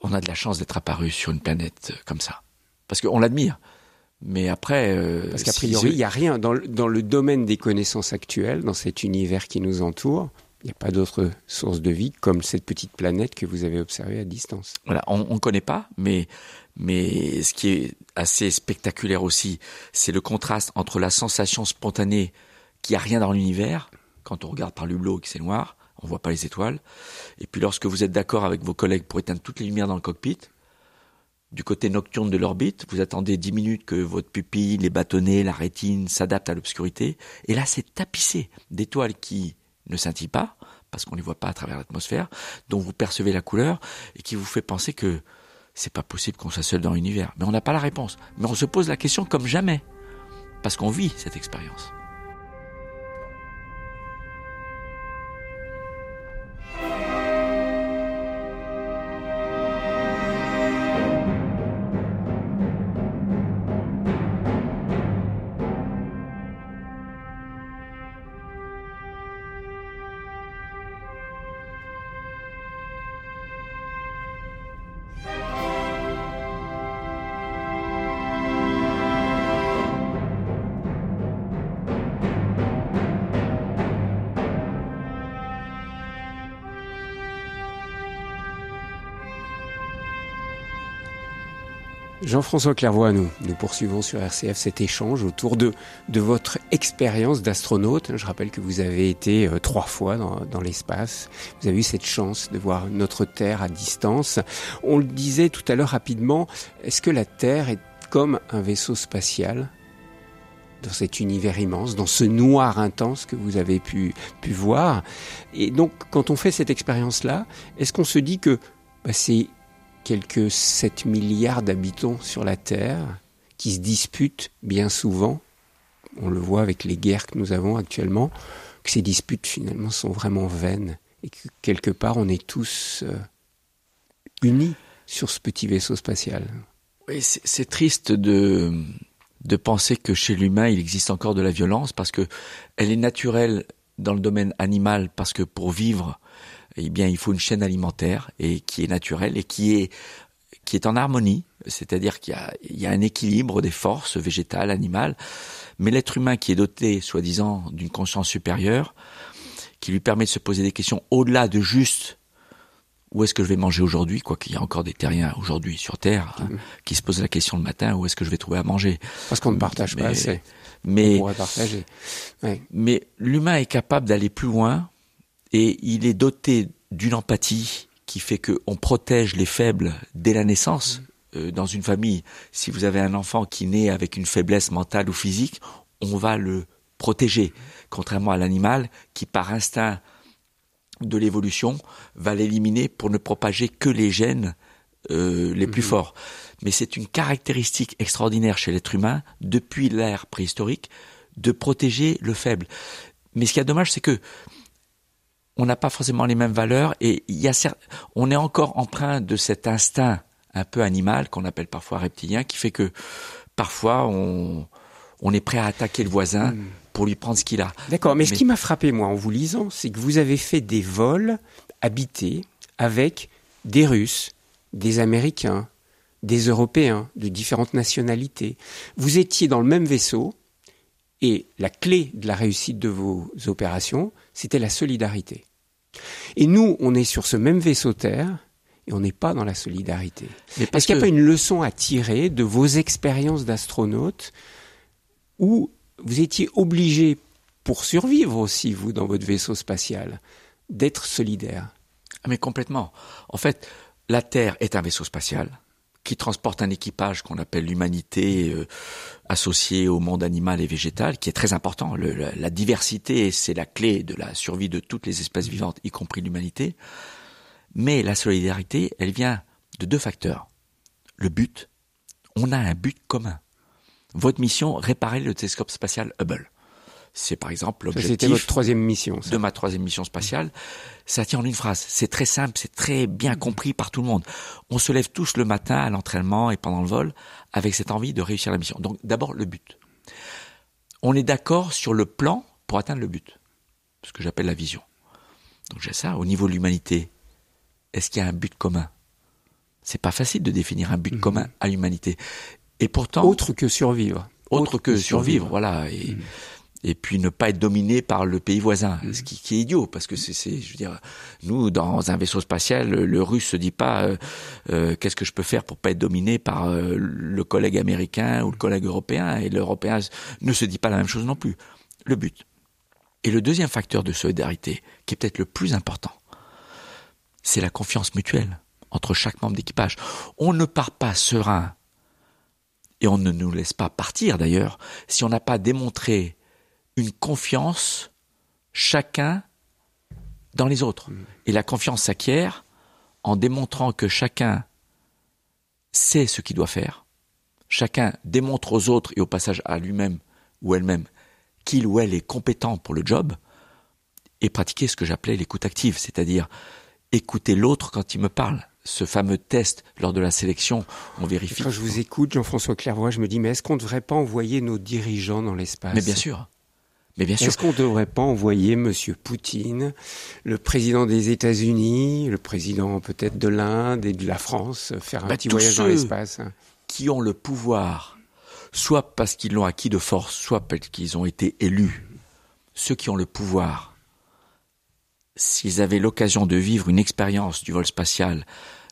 on a de la chance d'être apparu sur une planète comme ça. Parce qu'on l'admire. Mais après... Euh, Parce qu'a priori, il n'y a rien dans, dans le domaine des connaissances actuelles, dans cet univers qui nous entoure, il n'y a pas d'autre source de vie comme cette petite planète que vous avez observée à distance. Voilà, on ne connaît pas, mais, mais ce qui est assez spectaculaire aussi, c'est le contraste entre la sensation spontanée qu'il n'y a rien dans l'univers, quand on regarde par l'hublot que c'est noir, on voit pas les étoiles, et puis lorsque vous êtes d'accord avec vos collègues pour éteindre toutes les lumières dans le cockpit, du côté nocturne de l'orbite, vous attendez dix minutes que votre pupille, les bâtonnets, la rétine s'adaptent à l'obscurité, et là c'est tapissé d'étoiles qui ne scintillent pas, parce qu'on ne les voit pas à travers l'atmosphère, dont vous percevez la couleur, et qui vous fait penser que c'est pas possible qu'on soit seul dans l'univers. Mais on n'a pas la réponse. Mais on se pose la question comme jamais, parce qu'on vit cette expérience. Jean-François Clairvoy, nous, poursuivons sur RCF cet échange autour de, votre expérience d'astronaute. Je rappelle que vous avez été euh, trois fois dans, l'espace. Vous avez eu cette chance de voir notre Terre à distance. On le disait tout à l'heure rapidement, est-ce que la Terre est comme un vaisseau spatial dans cet univers immense, dans ce noir intense que vous avez pu, pu voir? Et donc, quand on fait cette expérience-là, est-ce qu'on se dit que bah, c'est quelques 7 milliards d'habitants sur la Terre qui se disputent bien souvent, on le voit avec les guerres que nous avons actuellement, que ces disputes finalement sont vraiment vaines et que quelque part on est tous euh, unis sur ce petit vaisseau spatial. Oui, c'est triste de, de penser que chez l'humain il existe encore de la violence parce que elle est naturelle dans le domaine animal parce que pour vivre eh bien, il faut une chaîne alimentaire et qui est naturelle et qui est qui est en harmonie c'est-à-dire qu'il y a, un équilibre des forces végétales, animales, mais l'être humain qui est doté, soi-disant, d'une conscience supérieure, qui lui permet de se poser des questions au-delà de juste où est-ce que je vais manger aujourd'hui, quoi qu'il y a encore des terriens aujourd'hui sur Terre hein, mmh. qui se posent la question le matin où est-ce que je vais trouver à manger? Parce qu'on ne partage pas assez. Mais, on pourrait partager. Mais l'humain est capable d'aller plus loin et il est doté d'une empathie qui fait qu'on protège les faibles dès la naissance. Euh, dans une famille, si vous avez un enfant qui naît avec une faiblesse mentale ou physique, on va le protéger, contrairement à l'animal qui, par instinct de l'évolution, va l'éliminer pour ne propager que les gènes euh, les plus mhm. forts. Mais c'est une caractéristique extraordinaire chez l'être humain, depuis l'ère préhistorique, de protéger le faible. Mais ce qui est dommage, c'est que on n'a pas forcément les mêmes valeurs et il y a on est encore empreint de cet instinct un peu animal qu'on appelle parfois reptilien qui fait que parfois on, on est prêt à attaquer le voisin hmm. pour lui prendre ce qu'il a. D'accord, mais, ce qui m'a frappé moi en vous lisant, c'est que vous avez fait des vols habités avec des Russes, des Américains, des Européens de différentes nationalités. Vous étiez dans le même vaisseau et la clé de la réussite de vos opérations, c'était la solidarité. Et nous, on est sur ce même vaisseau Terre et on n'est pas dans la solidarité. Est-ce qu'il n'y a pas une leçon à tirer de vos expériences d'astronaute où vous étiez obligé, pour survivre aussi, vous, dans votre vaisseau spatial, d'être solidaire? Ah, Mais complètement. En fait, la Terre est un vaisseau spatial qui transporte un équipage qu'on appelle l'humanité euh, associée au monde animal et végétal, qui est très important. la, diversité, c'est la clé de la survie de toutes les espèces vivantes, y compris l'humanité. Mais la solidarité, elle vient de deux facteurs. Le but, on a un but commun. Votre mission, réparer le télescope spatial Hubble. C'est par exemple l'objectif. C'était votre troisième mission. De ma troisième mission spatiale. Ça tient en une phrase. C'est très simple, c'est très bien compris par tout le monde. On se lève tous le matin à l'entraînement et pendant le vol avec cette envie de réussir la mission. Donc d'abord le but. On est d'accord sur le plan pour atteindre le but. Ce que j'appelle la vision. Donc j'ai ça. Au niveau de l'humanité, est-ce qu'il y a un but commun? C'est pas facile de définir un but mhm. commun à l'humanité. Et pourtant. Autre que survivre. Autre, que, survivre, voilà. Et, mhm et puis ne pas être dominé par le pays voisin, mm. ce qui, est idiot parce que c'est, je veux dire, nous dans un vaisseau spatial, le, russe se dit pas euh, euh, qu'est-ce que je peux faire pour pas être dominé par euh, le collègue américain ou le collègue européen, et l'européen ne se dit pas la même chose non plus. Le but. Et le deuxième facteur de solidarité, qui est peut-être le plus important, c'est la confiance mutuelle entre chaque membre d'équipage. On ne part pas serein et on ne nous laisse pas partir d'ailleurs si on n'a pas démontré une confiance chacun dans les autres. Et la confiance s'acquiert en démontrant que chacun sait ce qu'il doit faire, chacun démontre aux autres et au passage à lui-même ou elle-même qu'il ou elle est compétent pour le job, et pratiquer ce que j'appelais l'écoute active, c'est-à-dire écouter l'autre quand il me parle. Ce fameux test lors de la sélection, on vérifie. Quand je vous écoute, Jean-François Clairvoy, je me dis, mais est-ce qu'on ne devrait pas envoyer nos dirigeants dans l'espace? Mais bien sûr. Mais bien sûr. Est-ce qu'on ne devrait pas envoyer M. Poutine, le président des États-Unis, le président peut-être de l'Inde et de la France, faire un bah, petit voyage dans l'espace? Qui ont le pouvoir, soit parce qu'ils l'ont acquis de force, soit parce qu'ils ont été élus, ceux qui ont le pouvoir, s'ils avaient l'occasion de vivre une expérience du vol spatial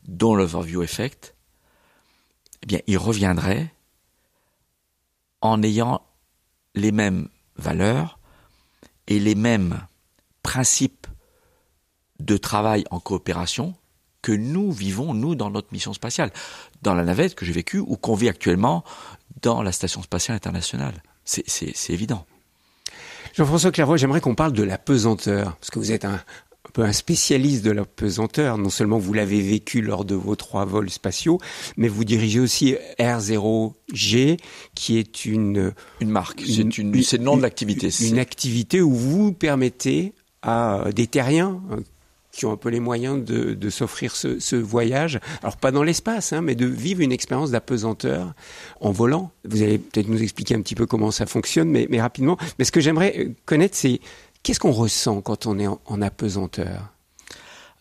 dont l'overview effect, eh bien, ils reviendraient en ayant les mêmes valeurs et les mêmes principes de travail en coopération que nous vivons, nous, dans notre mission spatiale, dans la navette que j'ai vécue ou qu'on vit actuellement dans la Station spatiale internationale. C'est évident. Jean-François Clairvoy, j'aimerais qu'on parle de la pesanteur, parce que vous êtes un, peu un spécialiste de la pesanteur. Non seulement vous l'avez vécu lors de vos trois vols spatiaux, mais vous dirigez aussi R0G, qui est une une marque. C'est une, le nom de l'activité. Une activité où vous permettez à des terriens euh, qui ont un peu les moyens de, de s'offrir ce, ce, voyage, alors pas dans l'espace, hein, mais de vivre une expérience d'apesanteur en volant. Vous allez peut-être nous expliquer un petit peu comment ça fonctionne, mais, mais rapidement. Mais ce que j'aimerais connaître, c'est Qu'est-ce qu'on ressent quand on est en, apesanteur?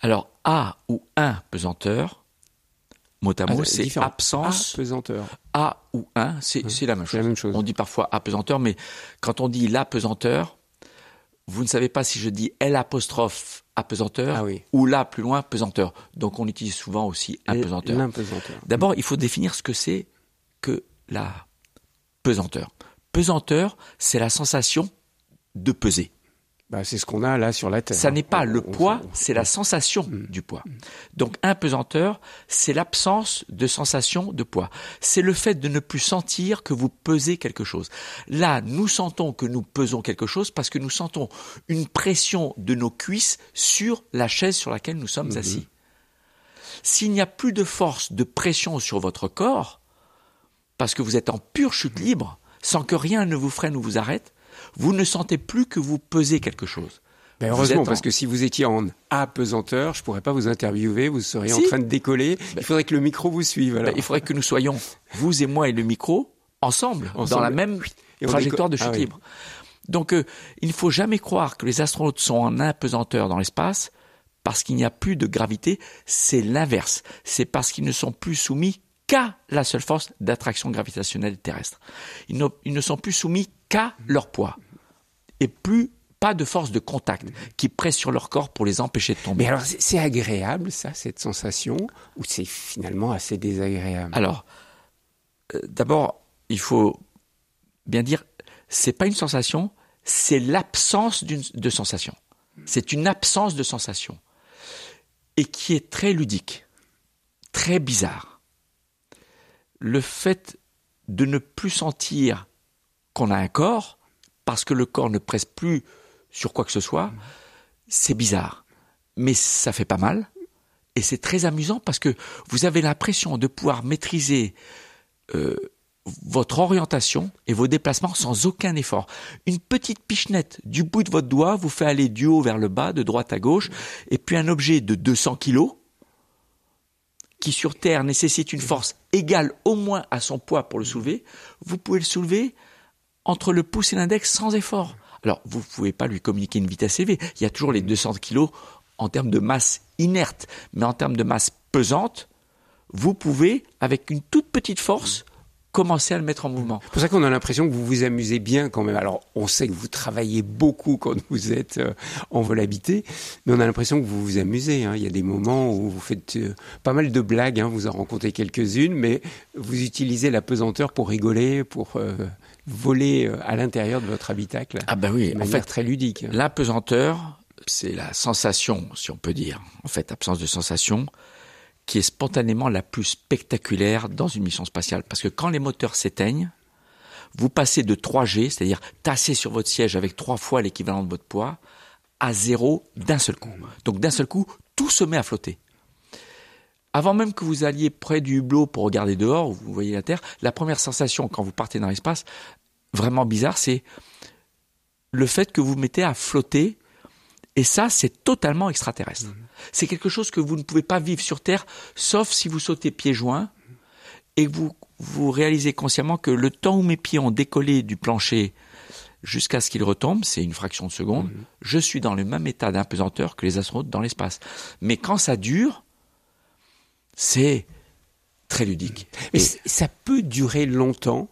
Alors, A ou un pesanteur, mot à mot, Ah, c'est différent. absence Apesanteur. A ou un, c'est c'est la même c'est chose. la même chose. On dit parfois apesanteur, mais quand on dit l'apesanteur, vous ne savez pas si je dis L apostrophe apesanteur Ah oui. ou là plus loin pesanteur. Donc on utilise souvent aussi apesanteur. D'abord, il faut définir ce que c'est que la pesanteur. Pesanteur, c'est la sensation de peser. Bah, c'est ce qu'on a là sur la Terre. Ça n'est pas On- le poids, c'est la sensation Mm. du poids. Donc un pesanteur, c'est l'absence de sensation de poids. C'est le fait de ne plus sentir que vous pesez quelque chose. Là, nous sentons que nous pesons quelque chose parce que nous sentons une pression de nos cuisses sur la chaise sur laquelle nous sommes Mhm. assis. S'il n'y a plus de force de pression sur votre corps, parce que vous êtes en pure chute libre, sans que rien ne vous freine ou vous arrête, vous ne sentez plus que vous pesez quelque chose. Ben, heureusement, en- parce que si vous étiez en apesanteur, je pourrais pas vous interviewer, vous seriez en train de décoller. Il faudrait que le micro vous suive. Alors. Ben, il faudrait que nous soyons, vous et moi et le micro, ensemble, Ensemble. dans la même Et trajectoire de chute Ah oui. libre. Donc, euh, il ne faut jamais croire que les astronautes sont en apesanteur dans l'espace parce qu'il n'y a plus de gravité. C'est l'inverse. C'est parce qu'ils ne sont plus soumis qu'à la seule force d'attraction gravitationnelle terrestre. Ils ne, ils ne sont plus soumis qu'à leur poids et plus pas de force de contact qui presse sur leur corps pour les empêcher de tomber. Mais alors, c'est agréable, ça, cette sensation, ou c'est finalement assez désagréable? Alors, euh, d'abord, il faut bien dire, c'est pas une sensation, c'est l'absence de sensation. C'est une absence de sensation. Et qui est très ludique, très bizarre. Le fait de ne plus sentir qu'on a un corps, parce que le corps ne presse plus sur quoi que ce soit, c'est bizarre. Mais ça fait pas mal. Et c'est très amusant parce que vous avez l'impression de pouvoir maîtriser euh, votre orientation et vos déplacements sans aucun effort. Une petite pichenette du bout de votre doigt vous fait aller du haut vers le bas, de droite à gauche, et puis un objet de 200 kilos qui sur Terre nécessite une force égale au moins à son poids pour le soulever, vous pouvez le soulever entre le pouce et l'index sans effort. Alors, vous ne pouvez pas lui communiquer une vitesse élevée. Il y a toujours les 200 kilos en termes de masse inerte, mais en termes de masse pesante, vous pouvez, avec une toute petite force, commencer à le mettre en mouvement. C'est pour ça qu'on a l'impression que vous vous amusez bien quand même. Alors, on sait que vous travaillez beaucoup quand vous êtes euh, en vol habité, mais on a l'impression que vous vous amusez. hein. Il y a des moments où vous faites euh, pas mal de blagues, hein. vous en rencontrez quelques-unes, mais vous utilisez la pesanteur pour rigoler, pour euh, voler euh, à l'intérieur de votre habitacle. Ah ben oui, de en fait, très ludique. la pesanteur, c'est la sensation, si on peut dire, en fait, absence de sensation, qui est spontanément la plus spectaculaire dans une mission spatiale. Parce que quand les moteurs s'éteignent, vous passez de 3G, c'est-à-dire tasser sur votre siège avec trois fois l'équivalent de votre poids, à zéro d'un seul coup. Donc d'un seul coup, tout se met à flotter. Avant même que vous alliez près du hublot pour regarder dehors, où vous voyez la Terre, la première sensation quand vous partez dans l'espace, vraiment bizarre, c'est le fait que vous vous mettez à flotter. Et ça, c'est totalement extraterrestre. C'est quelque chose que vous ne pouvez pas vivre sur Terre, sauf si vous sautez pieds joints et que vous, vous réalisez consciemment que le temps où mes pieds ont décollé du plancher jusqu'à ce qu'ils retombent, c'est une fraction de seconde, je suis dans le même état d'impesanteur que les astronautes dans l'espace. Mais quand ça dure, c'est très ludique. Mais Et ça peut durer longtemps,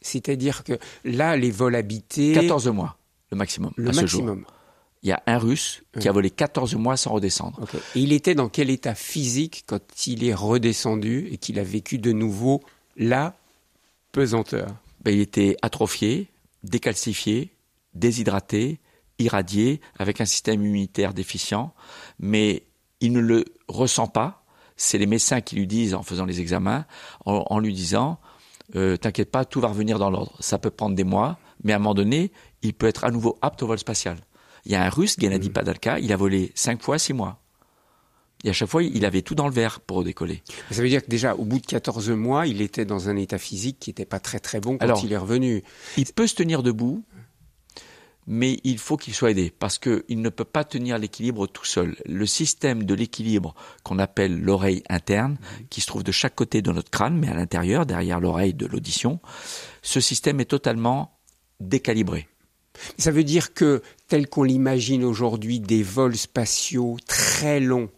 c'est-à-dire que là, les vols habités, 14 mois, le maximum, le à ce jour. maximum. Il y a un Russe qui a volé 14 mois sans redescendre. Et il était dans quel état physique quand il est redescendu et qu'il a vécu de nouveau la pesanteur? Ben, il était atrophié, décalcifié, déshydraté, irradié, avec un système immunitaire déficient, mais il ne le ressent pas. C'est les médecins qui lui disent en faisant les examens, en, en lui disant euh, T'inquiète pas, tout va revenir dans l'ordre. Ça peut prendre des mois, mais à un moment donné, il peut être à nouveau apte au vol spatial. Il y a un russe, Gennady Padalka, il a volé cinq fois six mois. Et à chaque fois, il avait tout dans le verre pour décoller. Ça veut dire que déjà, au bout de 14 mois, il était dans un état physique qui n'était pas très très bon quand Alors, il est revenu. Il peut se tenir debout, mais il faut qu'il soit aidé parce qu'il ne peut pas tenir l'équilibre tout seul. Le système de l'équilibre qu'on appelle l'oreille interne, qui se trouve de chaque côté de notre crâne, mais à l'intérieur, derrière l'oreille de l'audition, ce système est totalement décalibré. Ça veut dire que, tel qu'on l'imagine aujourd'hui, des vols spatiaux très longs,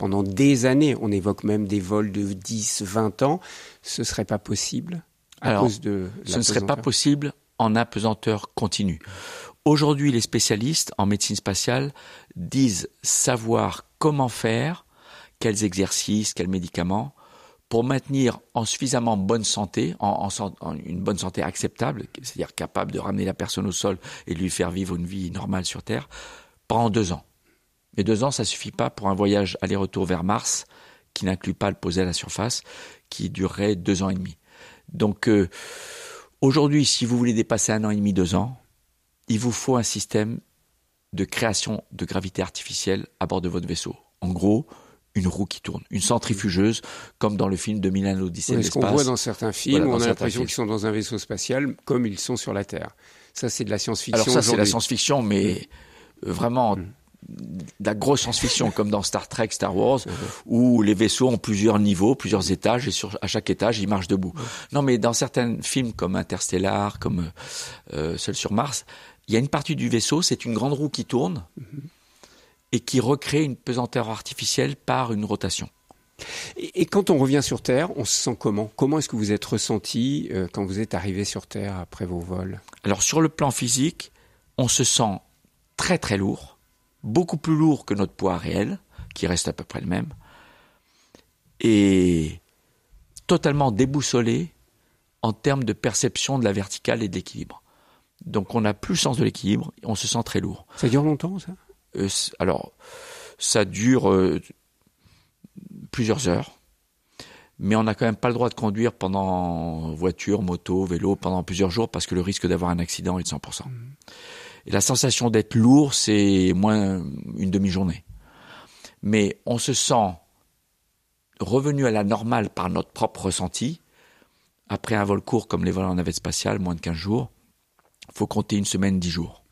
pendant des années. On évoque même des vols de 10, 20 ans. Ce serait pas possible à Alors, cause de ce ne serait pas possible en apesanteur continue. Aujourd'hui, les spécialistes en médecine spatiale disent savoir comment faire, quels exercices, quels médicaments, pour maintenir en suffisamment bonne santé, en, une bonne santé acceptable, c'est-à-dire capable de ramener la personne au sol et de lui faire vivre une vie normale sur Terre, pendant deux ans. Mais deux ans, ça suffit pas pour un voyage aller-retour vers Mars qui n'inclut pas le poser à la surface, qui durerait deux ans et demi. Donc euh, aujourd'hui, si vous voulez dépasser un an et demi, deux ans, il vous faut un système de création de gravité artificielle à bord de votre vaisseau. En gros, une roue qui tourne, une centrifugeuse, comme dans le film de Milan l'Odyssée de Ouais, ce qu'on voit dans certains films, Voilà, on a l'impression qu'ils sont dans un vaisseau spatial comme ils sont sur la Terre. Ça, c'est de la science-fiction. Alors ça, c'est la aujourd'hui. science-fiction, mais euh, vraiment Mm. de la grosse science-fiction, comme dans Star Trek, Star Wars, où les vaisseaux ont plusieurs niveaux, plusieurs étages, et sur à chaque étage, ils marchent debout. Non, mais dans certains films comme Interstellar, comme euh, Seul sur Mars, il y a une partie du vaisseau, c'est une grande roue qui tourne et qui recrée une pesanteur artificielle par une rotation. Et, et quand on revient sur Terre, on se sent comment? Comment est-ce que vous êtes ressenti euh, quand vous êtes arrivé sur Terre après vos vols? Alors sur le plan physique, on se sent très très lourd, beaucoup plus lourd que notre poids réel, qui reste à peu près le même, et totalement déboussolé en termes de perception de la verticale et de l'équilibre. Donc on n'a plus le sens de l'équilibre, on se sent très lourd. Ça dure longtemps, ça? Euh, alors, ça dure euh, plusieurs heures, mais on n'a quand même pas le droit de conduire pendant voiture, moto, vélo, pendant plusieurs jours parce que le risque d'avoir un accident est de 100%. Et la sensation d'être lourd, c'est moins une demi-journée. Mais on se sent revenu à la normale par notre propre ressenti. Après un vol court comme les vols en navette spatiale, moins de 15 jours, faut compter une semaine, 10 jours.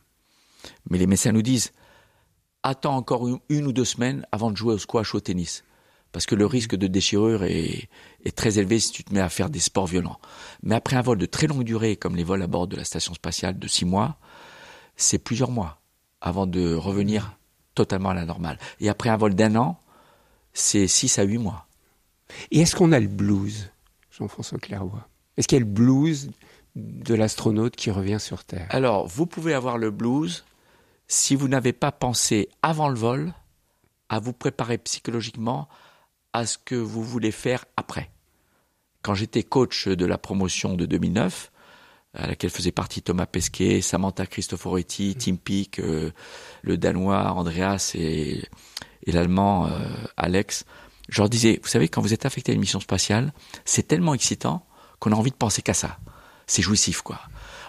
Mais les médecins nous disent, attends encore une, une ou deux semaines avant de jouer au squash ou au tennis. Parce que le risque de déchirure est, est très élevé si tu te mets à faire des sports violents. Mais après un vol de très longue durée, comme les vols à bord de la station spatiale de six mois, c'est plusieurs mois avant de revenir totalement à la normale. Et après un vol d'un an, c'est six à huit mois. Et est-ce qu'on a le blues, Jean-François Clairvoy? Est-ce qu'il y a le blues de l'astronaute qui revient sur Terre Alors, vous pouvez avoir le blues si vous n'avez pas pensé avant le vol à vous préparer psychologiquement à ce que vous voulez faire après. Quand j'étais coach de la promotion de 2009, à laquelle faisaient partie Thomas Pesquet, Samantha Cristoforetti, Tim Peake, euh, le Danois Andreas et, et l'Allemand euh, Alex, je leur disais, vous savez, quand vous êtes affecté à une mission spatiale, c'est tellement excitant qu'on a envie de penser qu'à ça. C'est jouissif, quoi.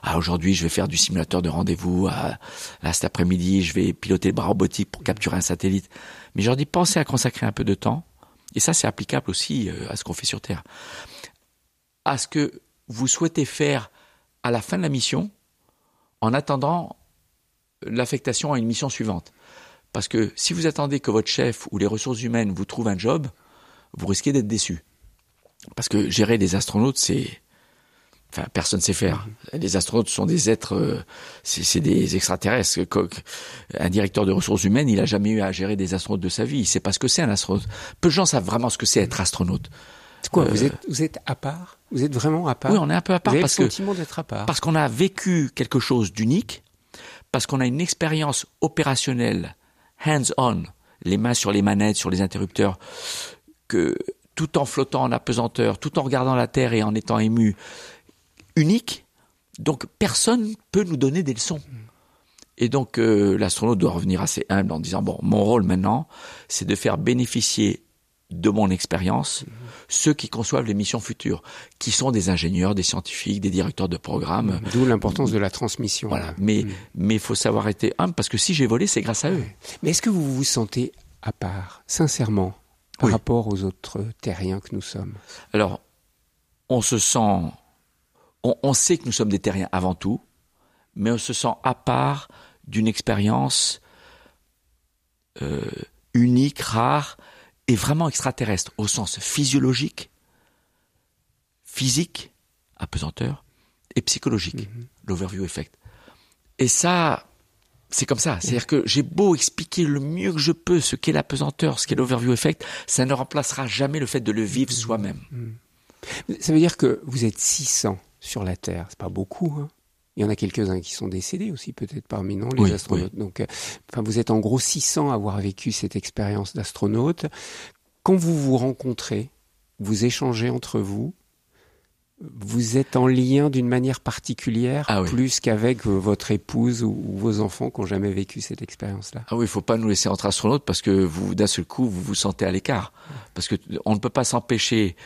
Ah, aujourd'hui, je vais faire du simulateur de rendez-vous. Ah, là, cet après-midi, je vais piloter le bras robotique pour capturer un satellite. Mais je leur dis, pensez à consacrer un peu de temps. Et ça, c'est applicable aussi euh, à ce qu'on fait sur Terre. À ce que vous souhaitez faire à la fin de la mission, en attendant l'affectation à une mission suivante. Parce que si vous attendez que votre chef ou les ressources humaines vous trouvent un job, vous risquez d'être déçu. Parce que gérer des astronautes, c'est... Enfin, personne ne sait faire. Les astronautes sont des êtres, euh, c'est des extraterrestres. Un directeur de ressources humaines, il a jamais eu à gérer des astronautes de sa vie. Il sait pas ce que c'est un astronaute. Peu de gens savent vraiment ce que c'est être astronaute. C'est quoi Euh, vous, êtes, vous êtes à part? Vous êtes vraiment à part? Oui, on est un peu à part Vous avez parce le que sentiment d'être à part parce qu'on a vécu quelque chose d'unique, parce qu'on a une expérience opérationnelle, hands-on, les mains sur les manettes, sur les interrupteurs, que tout en flottant en apesanteur, tout en regardant la Terre et en étant ému, unique. Donc personne peut nous donner des leçons. Et donc euh, l'astronaute doit revenir assez humble en disant bon, mon rôle maintenant, c'est de faire bénéficier de mon expérience ceux qui conçoivent les missions futures, qui sont des ingénieurs, des scientifiques, des directeurs de programme. D'où l'importance de la transmission. Voilà. là. Mais Mm. mais il faut savoir être humble parce que si j'ai volé, c'est grâce à eux. Mais est-ce que vous vous sentez à part, sincèrement, par Oui. rapport aux autres terriens que nous sommes? Alors, on se sent, on, on sait que nous sommes des terriens avant tout, mais on se sent à part d'une expérience euh, unique, rare et vraiment extraterrestre au sens physiologique, physique, apesanteur, et psychologique, l'overview effect. Et ça, c'est comme ça. C'est-à-dire que j'ai beau expliquer le mieux que je peux ce qu'est la pesanteur, ce qu'est l'overview effect, ça ne remplacera jamais le fait de le vivre soi-même. Ça veut dire que vous êtes 600 sur la Terre. C'est pas beaucoup. Hein il y en a quelques-uns qui sont décédés aussi, peut-être parmi nous, les astronautes. Donc, euh, enfin, vous êtes en gros 600 à avoir vécu cette expérience d'astronaute. Quand vous vous rencontrez, vous échangez entre vous, vous êtes en lien d'une manière particulière, ah plus qu'avec euh, votre épouse ou, vos enfants qui n'ont jamais vécu cette expérience-là. Ah oui, il faut pas nous laisser entre astronautes parce que vous, d'un seul coup, vous vous sentez à l'écart. Parce que on ne peut pas s'empêcher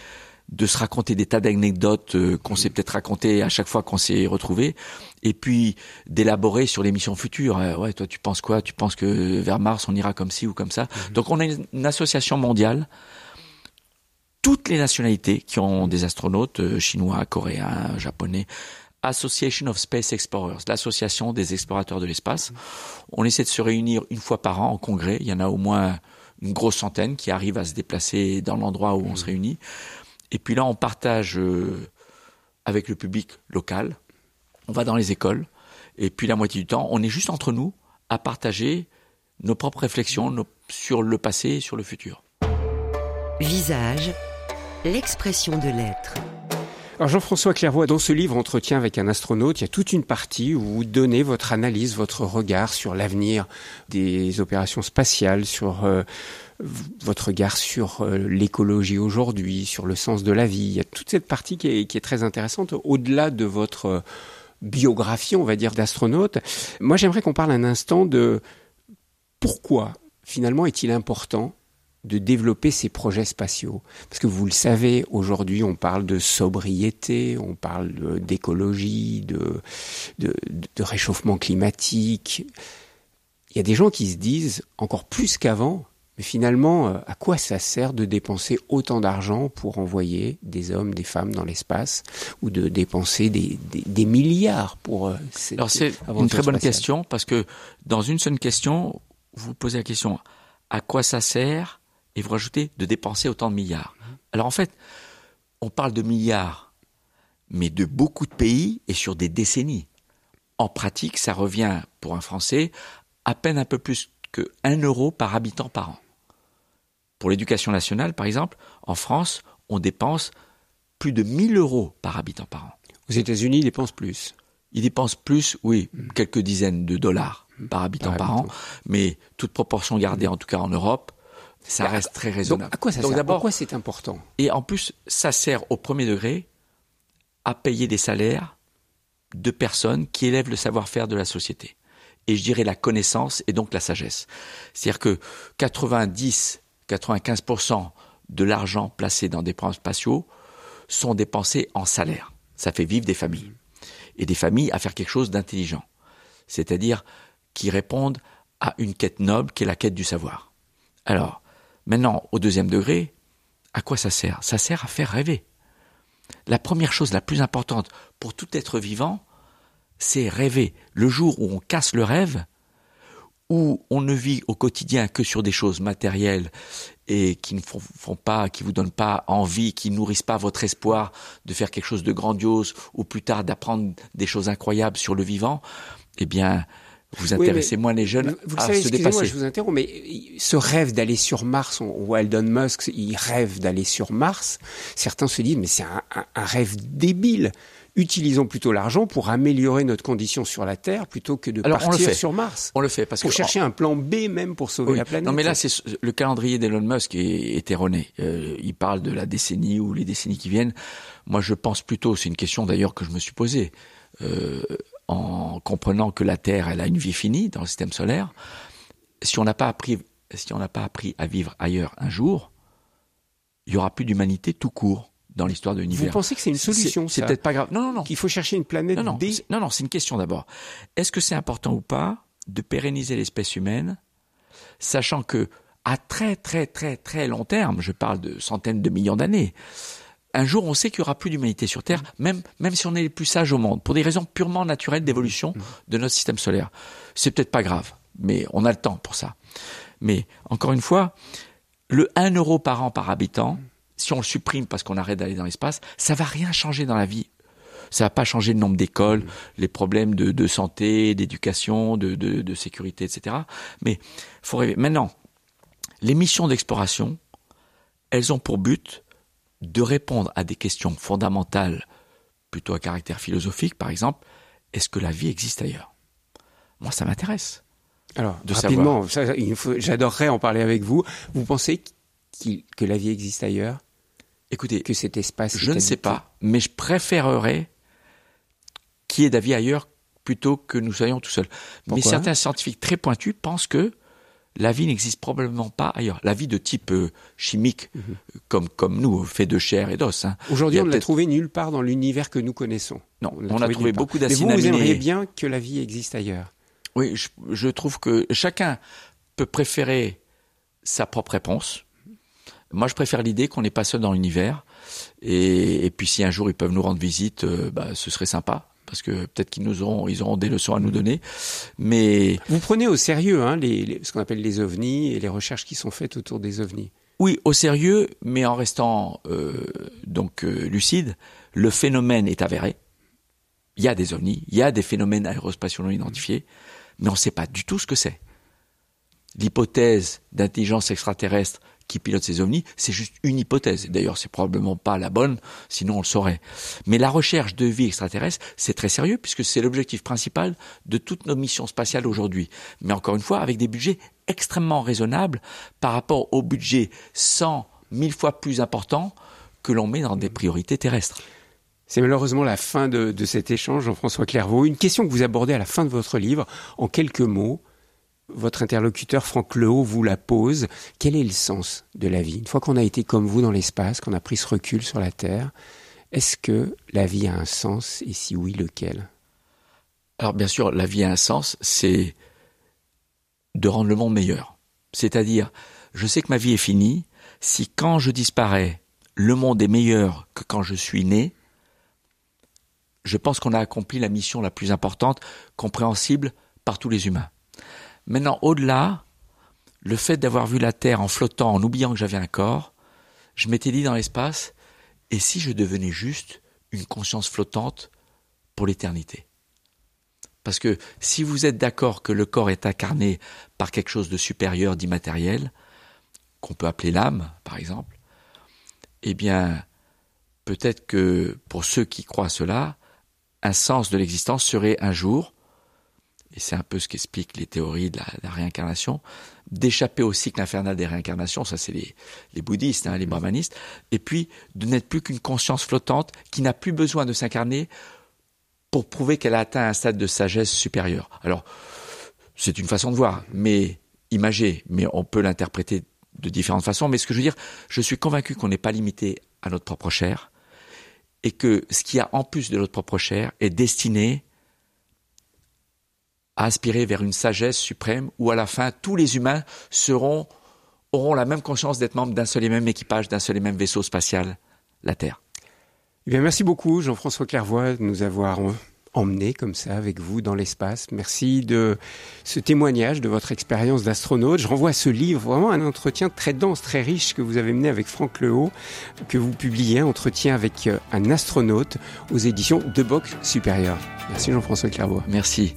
de se raconter des tas d'anecdotes euh, qu'on s'est peut-être raconté à chaque fois qu'on s'est retrouvé, et puis d'élaborer sur les missions futures. Euh, ouais, toi, tu penses quoi? Tu penses que vers Mars, on ira comme ci ou comme ça? Mhm. Donc, on a une, association mondiale. Toutes les nationalités qui ont des astronautes, euh, chinois, coréens, japonais, Association of Space Explorers, l'association des explorateurs de l'espace. Mhm. On essaie de se réunir une fois par an en congrès. Il y en a au moins une grosse centaine qui arrivent à se déplacer dans l'endroit où on se mhm. réunit. Et puis là, on partage euh, avec le public local. On va dans les écoles. Et puis la moitié du temps, on est juste entre nous à partager nos propres réflexions sur le passé et sur le futur. Visage, l'expression de l'être. Alors Jean-François Clairvoy, dans ce livre Entretien avec un astronaute, il y a toute une partie où vous donnez votre analyse, votre regard sur l'avenir des opérations spatiales, sur euh, votre regard sur euh, l'écologie aujourd'hui, sur le sens de la vie. Il y a toute cette partie qui est, très intéressante au-delà de votre euh, biographie, on va dire, d'astronaute. Moi, j'aimerais qu'on parle un instant de pourquoi finalement est-il important de développer ces projets spatiaux? Parce que vous le savez, aujourd'hui, on parle de sobriété, on parle d'écologie, de, réchauffement climatique. Il y a des gens qui se disent, encore plus qu'avant, mais finalement, euh, à quoi ça sert de dépenser autant d'argent pour envoyer des hommes, des femmes dans l'espace, ou de dépenser des, des, milliards pour euh, Alors c'est une très bonne question parce que dans une seule question, vous posez la question à quoi ça sert et vous rajoutez de dépenser autant de milliards. Alors en fait, on parle de milliards, mais de beaucoup de pays et sur des décennies. En pratique, ça revient pour un Français à peine un peu plus que 1 euro par habitant par an. Pour l'éducation nationale, par exemple, en France, on dépense plus de 1000 euros par habitant par an. Aux États-Unis, ils dépensent plus. Ils dépensent plus, oui, hmm. quelques dizaines de dollars hmm. par habitant par, an, mais toute proportion gardée, en tout cas en Europe, ça reste très raisonnable. Donc, à quoi ça sert Pourquoi c'est important Et en plus, ça sert au premier degré à payer des salaires de personnes qui élèvent le savoir-faire de la société. Et je dirais la connaissance et donc la sagesse. C'est-à-dire que 90 95% de l'argent placé dans des programmes spatiaux sont dépensés en salaire. Ça fait vivre des familles. Et des familles à faire quelque chose d'intelligent. C'est-à-dire qui répondent à une quête noble qui est la quête du savoir. Alors, maintenant, au deuxième degré, à quoi ça sert? Ça sert à faire rêver. La première chose la plus importante pour tout être vivant, c'est rêver. Le jour où on casse le rêve, où on ne vit au quotidien que sur des choses matérielles et qui ne font, pas, qui vous donnent pas envie, qui nourrissent pas votre espoir de faire quelque chose de grandiose ou plus tard d'apprendre des choses incroyables sur le vivant, eh bien, vous intéressez moins les jeunes vous à savez, se dépasser. je vous interromps, mais ce rêve d'aller sur Mars, on voit Elon Musk, il rêve d'aller sur Mars. Certains se disent, mais c'est un, un rêve débile utilisons plutôt l'argent pour améliorer notre condition sur la Terre plutôt que de partir sur Mars. On le fait parce pour chercher un plan B même pour sauver la planète. Non, mais là, c'est le calendrier d'Elon Musk est, erroné. Euh, il parle de la décennie ou les décennies qui viennent. Moi, je pense plutôt, c'est une question d'ailleurs que je me suis posée, euh, en comprenant que la Terre, elle a une vie finie dans le système solaire. Si on n'a pas appris, si on n'a pas appris à vivre ailleurs un jour, il y aura plus d'humanité tout court dans l'histoire de l'univers. Vous pensez que c'est une solution C'est peut-être pas grave. Non, non, non. Qu'il faut chercher une planète non, non. Non, non, c'est une question d'abord. Est-ce que c'est important ou pas de pérenniser l'espèce humaine, sachant que à très très très très long terme, je parle de centaines de millions d'années, un jour on sait qu'il y aura plus d'humanité sur Terre, même même si on est les plus sages au monde, pour des raisons purement naturelles d'évolution de notre système solaire. C'est peut-être pas grave, mais on a le temps pour ça. Mais encore une fois, le 1 euro par an par habitant, si on le supprime parce qu'on arrête d'aller dans l'espace, ça va rien changer dans la vie. Ça n'a pas changé le nombre d'écoles, les problèmes de, santé, d'éducation, de, sécurité, etc. Mais faut rêver. Maintenant, les missions d'exploration, elles ont pour but de répondre à des questions fondamentales, plutôt à caractère philosophique, par exemple, est-ce que la vie existe ailleurs? Moi, ça m'intéresse. Alors, rapidement, j'adorerais en parler avec vous. Vous pensez que la vie existe ailleurs Écoutez, que cet espace. Je ne sais pas, mais je préférerais qu'il y ait vie ailleurs plutôt que nous soyons tout seuls. mais certains scientifiques très pointus pensent que la vie n'existe probablement pas ailleurs. La vie de type euh, chimique, mhm. comme, comme nous, fait de chair et d'os. Hein. Aujourd'hui, on ne l'a trouvé nulle part dans l'univers que nous connaissons. Non, on, a trouvé, beaucoup d'acides vous, vous aimeriez bien que la vie existe ailleurs Oui, je, trouve que chacun peut préférer sa propre réponse. Moi, je préfère l'idée qu'on n'est pas seul dans l'univers. Et, puis, si un jour ils peuvent nous rendre visite, euh, bah, ce serait sympa parce que peut-être qu'ils nous auront, ils auront des leçons à nous donner. Mais vous prenez au sérieux hein, les, ce qu'on appelle les ovnis et les recherches qui sont faites autour des ovnis. Oui, au sérieux, mais en restant euh, donc euh, lucide. Le phénomène est avéré. Il y a des ovnis, il y a des phénomènes aérospatiaux non identifiés, mais on ne sait pas du tout ce que c'est. L'hypothèse d'intelligence extraterrestre qui pilote ces ovnis, c'est juste une hypothèse. D'ailleurs, c'est probablement pas la bonne, sinon on le saurait. Mais la recherche de vie extraterrestre, c'est très sérieux puisque c'est l'objectif principal de toutes nos missions spatiales aujourd'hui. Mais encore une fois, avec des budgets extrêmement raisonnables par rapport au budget 100, 1000 fois plus important que l'on met dans des priorités terrestres. C'est malheureusement la fin de, de cet échange, Jean-François Clairvaux. Une question que vous abordez à la fin de votre livre, en quelques mots votre interlocuteur Franck Lehaut vous la pose. Quel est le sens de la vie? Une fois qu'on a été comme vous dans l'espace, qu'on a pris ce recul sur la Terre, est-ce que la vie a un sens? Et si oui, lequel? Alors bien sûr, la vie a un sens, c'est de rendre le monde meilleur. C'est-à-dire, je sais que ma vie est finie, si quand je disparais, le monde est meilleur que quand je suis né, je pense qu'on a accompli la mission la plus importante, compréhensible par tous les humains. Maintenant, au-delà, le fait d'avoir vu la Terre en flottant, en oubliant que j'avais un corps, je m'étais dit dans l'espace, et si je devenais juste une conscience flottante pour l'éternité? Parce que si vous êtes d'accord que le corps est incarné par quelque chose de supérieur, d'immatériel, qu'on peut appeler l'âme, par exemple, eh bien, peut-être que pour ceux qui croient cela, un sens de l'existence serait un jour et c'est un peu ce qu'expliquent les théories de la, réincarnation, d'échapper au cycle infernal des réincarnations, ça c'est les, bouddhistes, hein, les brahmanistes, et puis de n'être plus qu'une conscience flottante qui n'a plus besoin de s'incarner pour prouver qu'elle a atteint un stade de sagesse supérieure. Alors, c'est une façon de voir, mais imagée, mais on peut l'interpréter de différentes façons. Mais ce que je veux dire, je suis convaincu qu'on n'est pas limité à notre propre chair, et que ce qui a en plus de notre propre chair est destiné à aspirer vers une sagesse suprême où à la fin tous les humains seront auront la même conscience d'être membres d'un seul et même équipage, d'un seul et même vaisseau spatial, la Terre. Eh bien, merci beaucoup Jean-François Clairvoy de nous avoir emmené comme ça avec vous dans l'espace. Merci de ce témoignage de votre expérience d'astronaute. Je renvoie à ce livre, vraiment un entretien très dense, très riche que vous avez mené avec Franck Lehaut, que vous publiez, entretien avec euh, un astronaute aux éditions de Box Supérieur. Merci Jean-François Clairvoy. Merci.